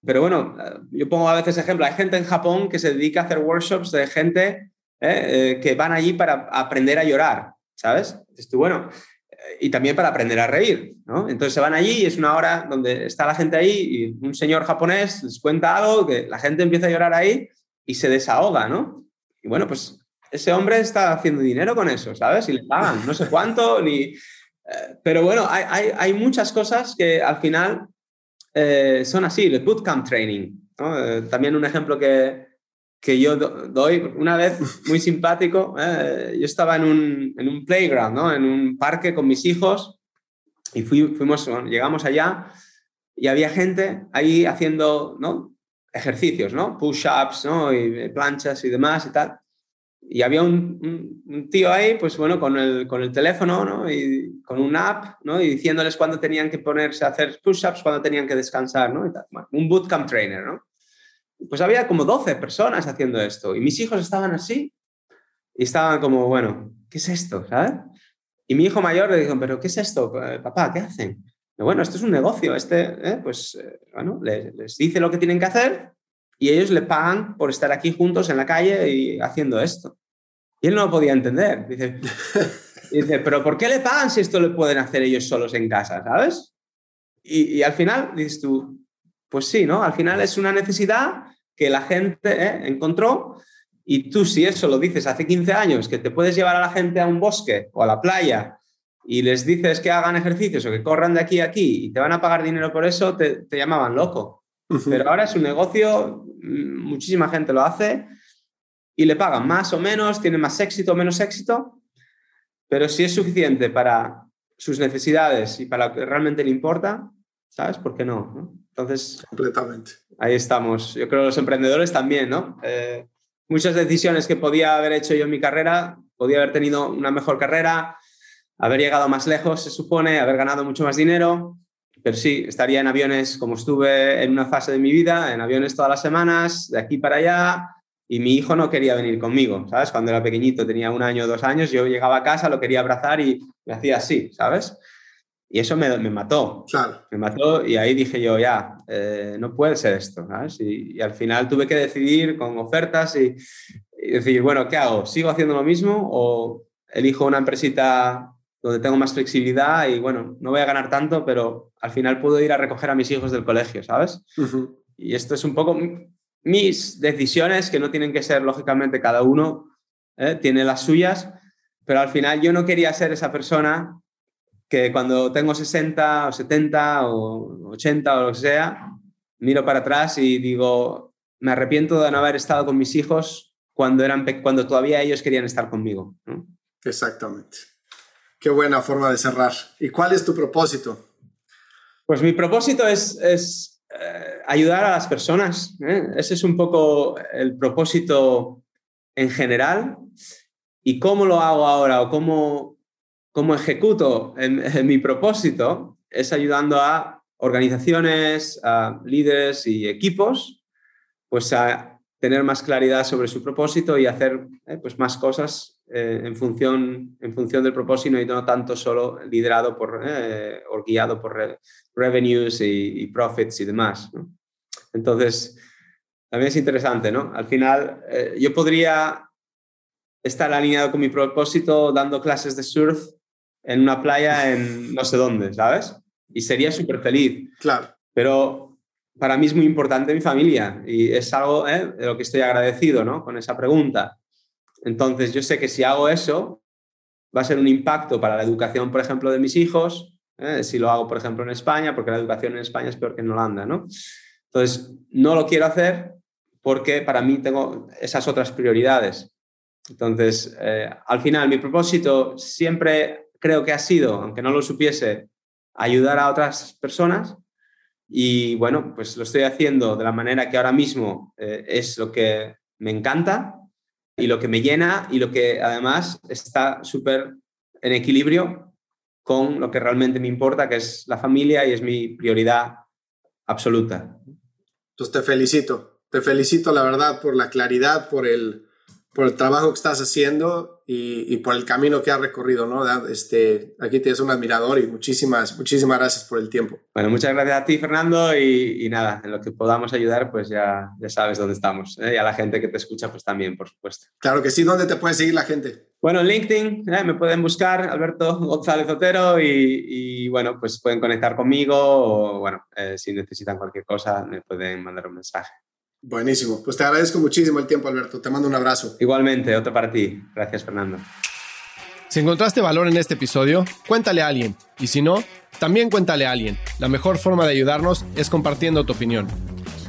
Pero bueno, eh, yo pongo a veces ejemplo, hay gente en Japón que se dedica a hacer workshops de gente que van allí para aprender a llorar, ¿sabes? Dices bueno, y también para aprender a reír, ¿no? Entonces se van allí y es una hora donde está la gente ahí y un señor japonés les cuenta algo que la gente empieza a llorar ahí y se desahoga, ¿no? Y bueno, pues ese hombre está haciendo dinero con eso, ¿sabes? Y le pagan, no sé cuánto, ni... Eh, pero bueno, hay, hay, muchas cosas que al final eh, son así, el bootcamp training. Eh, también un ejemplo que, que yo doy, una vez muy simpático, yo estaba en un, en un, playground, ¿no? en un parque con mis hijos y fuimos, llegamos allá y había gente ahí haciendo ¿no? ejercicios, ¿no? push-ups ¿no? y planchas y demás y tal y había un, tío ahí, pues bueno, con el, con el teléfono, ¿no? Y con un app, ¿no? Y diciéndoles cuándo tenían que ponerse a hacer push-ups, cuándo tenían que descansar, ¿no? un bootcamp trainer, ¿no? Pues había como 12 personas haciendo esto y mis hijos estaban así y estaban como, bueno, ¿qué es esto? ¿Sabes? Y mi hijo mayor le dijo, ¿pero qué es esto, papá? ¿Qué hacen? bueno, esto es un negocio, este, eh, pues, eh, bueno, les, les dice lo que tienen que hacer y ellos le pagan por estar aquí juntos en la calle y haciendo esto. Y él no lo podía entender. Dice, [LAUGHS] dice, pero ¿por qué le pagan si esto lo pueden hacer ellos solos en casa, ¿sabes? Y, al final dices tú, pues sí, ¿no? Al final es una necesidad que la gente ¿eh? encontró y tú si eso lo dices hace 15 años, que te puedes llevar a la gente a un bosque o a la playa y les dices que hagan ejercicios o que corran de aquí a aquí y te van a pagar dinero por eso, te, te llamaban loco. Pero ahora es un negocio, mm, muchísima gente lo hace y le pagan más o menos, tiene más éxito o menos éxito, pero si es suficiente para sus necesidades y para lo que realmente le importa, ¿sabes? ¿Por qué no? Entonces, completamente. Ahí estamos. Yo creo que los emprendedores también, ¿no? Eh, muchas decisiones que podía haber hecho yo en mi carrera, podía haber tenido una mejor carrera, haber llegado más lejos, se supone, haber ganado mucho más dinero, pero sí, estaría en aviones como estuve en una fase de mi vida, en aviones todas las semanas, de aquí para allá, y mi hijo no quería venir conmigo, ¿sabes? Cuando era pequeñito, tenía un año o dos años, yo llegaba a casa, lo quería abrazar y me hacía así, ¿sabes? Y eso me, me mató. Claro. Me mató y ahí dije yo, ya, eh, no puede ser esto, ¿sabes? Y, al final tuve que decidir con ofertas y, y decir, bueno, ¿qué hago? ¿Sigo haciendo lo mismo o elijo una empresita donde tengo más flexibilidad y bueno, no voy a ganar tanto, pero al final puedo ir a recoger a mis hijos del colegio, ¿sabes? Y esto es un poco mis decisiones, que no tienen que ser, lógicamente, cada uno ¿eh? tiene las suyas, pero al final yo no quería ser esa persona que cuando tengo 60 o 70 o 80 o lo que sea, miro para atrás y digo, me arrepiento de no haber estado con mis hijos cuando, eran, cuando todavía ellos querían estar conmigo. Exactamente. Qué buena forma de cerrar. ¿Y cuál es tu propósito? Pues mi propósito es, es eh, ayudar a las personas. ¿eh? Ese es un poco el propósito en general. ¿Y cómo lo hago ahora o cómo, cómo ejecuto en, mi propósito? Es ayudando a organizaciones, a líderes y equipos, pues a tener más claridad sobre su propósito y hacer eh, pues más cosas eh, en, función, en función del propósito y no tanto solo liderado por, eh, o guiado por revenues y, profits y demás. Entonces, también es interesante, ¿no? Al final, eh, yo podría estar alineado con mi propósito dando clases de surf en una playa en no sé dónde, ¿sabes? Y sería súper feliz. Claro. Pero para mí es muy importante mi familia y es algo de lo que estoy agradecido, ¿no? Con esa pregunta. Entonces, yo sé que si hago eso, va a ser un impacto para la educación, por ejemplo, de mis hijos, ¿eh? si lo hago, por ejemplo, en España, porque la educación en España es peor que en Holanda, ¿no? Entonces, no lo quiero hacer porque para mí tengo esas otras prioridades. Entonces, eh, al final, mi propósito siempre creo que ha sido, aunque no lo supiese, ayudar a otras personas y bueno, pues lo estoy haciendo de la manera que ahora mismo eh, es lo que me encanta y lo que me llena y lo que además está súper en equilibrio con lo que realmente me importa, que es la familia y es mi prioridad absoluta. Pues te felicito, te felicito la verdad por la claridad, por el, por el trabajo que estás haciendo y, por el camino que has recorrido, ¿no? Este, aquí tienes un admirador y muchísimas, muchísimas gracias por el tiempo. Bueno, muchas gracias a ti, Fernando, y, nada, en lo que podamos ayudar, pues ya, ya sabes dónde estamos. ¿eh? Y a la gente que te escucha, pues también, por supuesto. Claro que sí, ¿dónde te puede seguir la gente? Bueno, en LinkedIn ¿eh? me pueden buscar, Alberto González Otero, y, bueno, pues pueden conectar conmigo o, bueno, eh, si necesitan cualquier cosa, me pueden mandar un mensaje. Buenísimo. Pues te agradezco muchísimo el tiempo, Alberto. Te mando un abrazo. Igualmente, otro para ti. Gracias, Fernando. Si encontraste valor en este episodio, cuéntale a alguien. Y si no, también cuéntale a alguien. La mejor forma de ayudarnos es compartiendo tu opinión.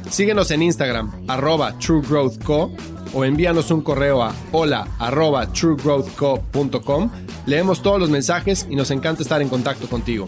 Síguenos en Instagram, arroba truegrowthco, o envíanos un correo a hola arroba truegrowthco.com. Leemos todos los mensajes y nos encanta estar en contacto contigo.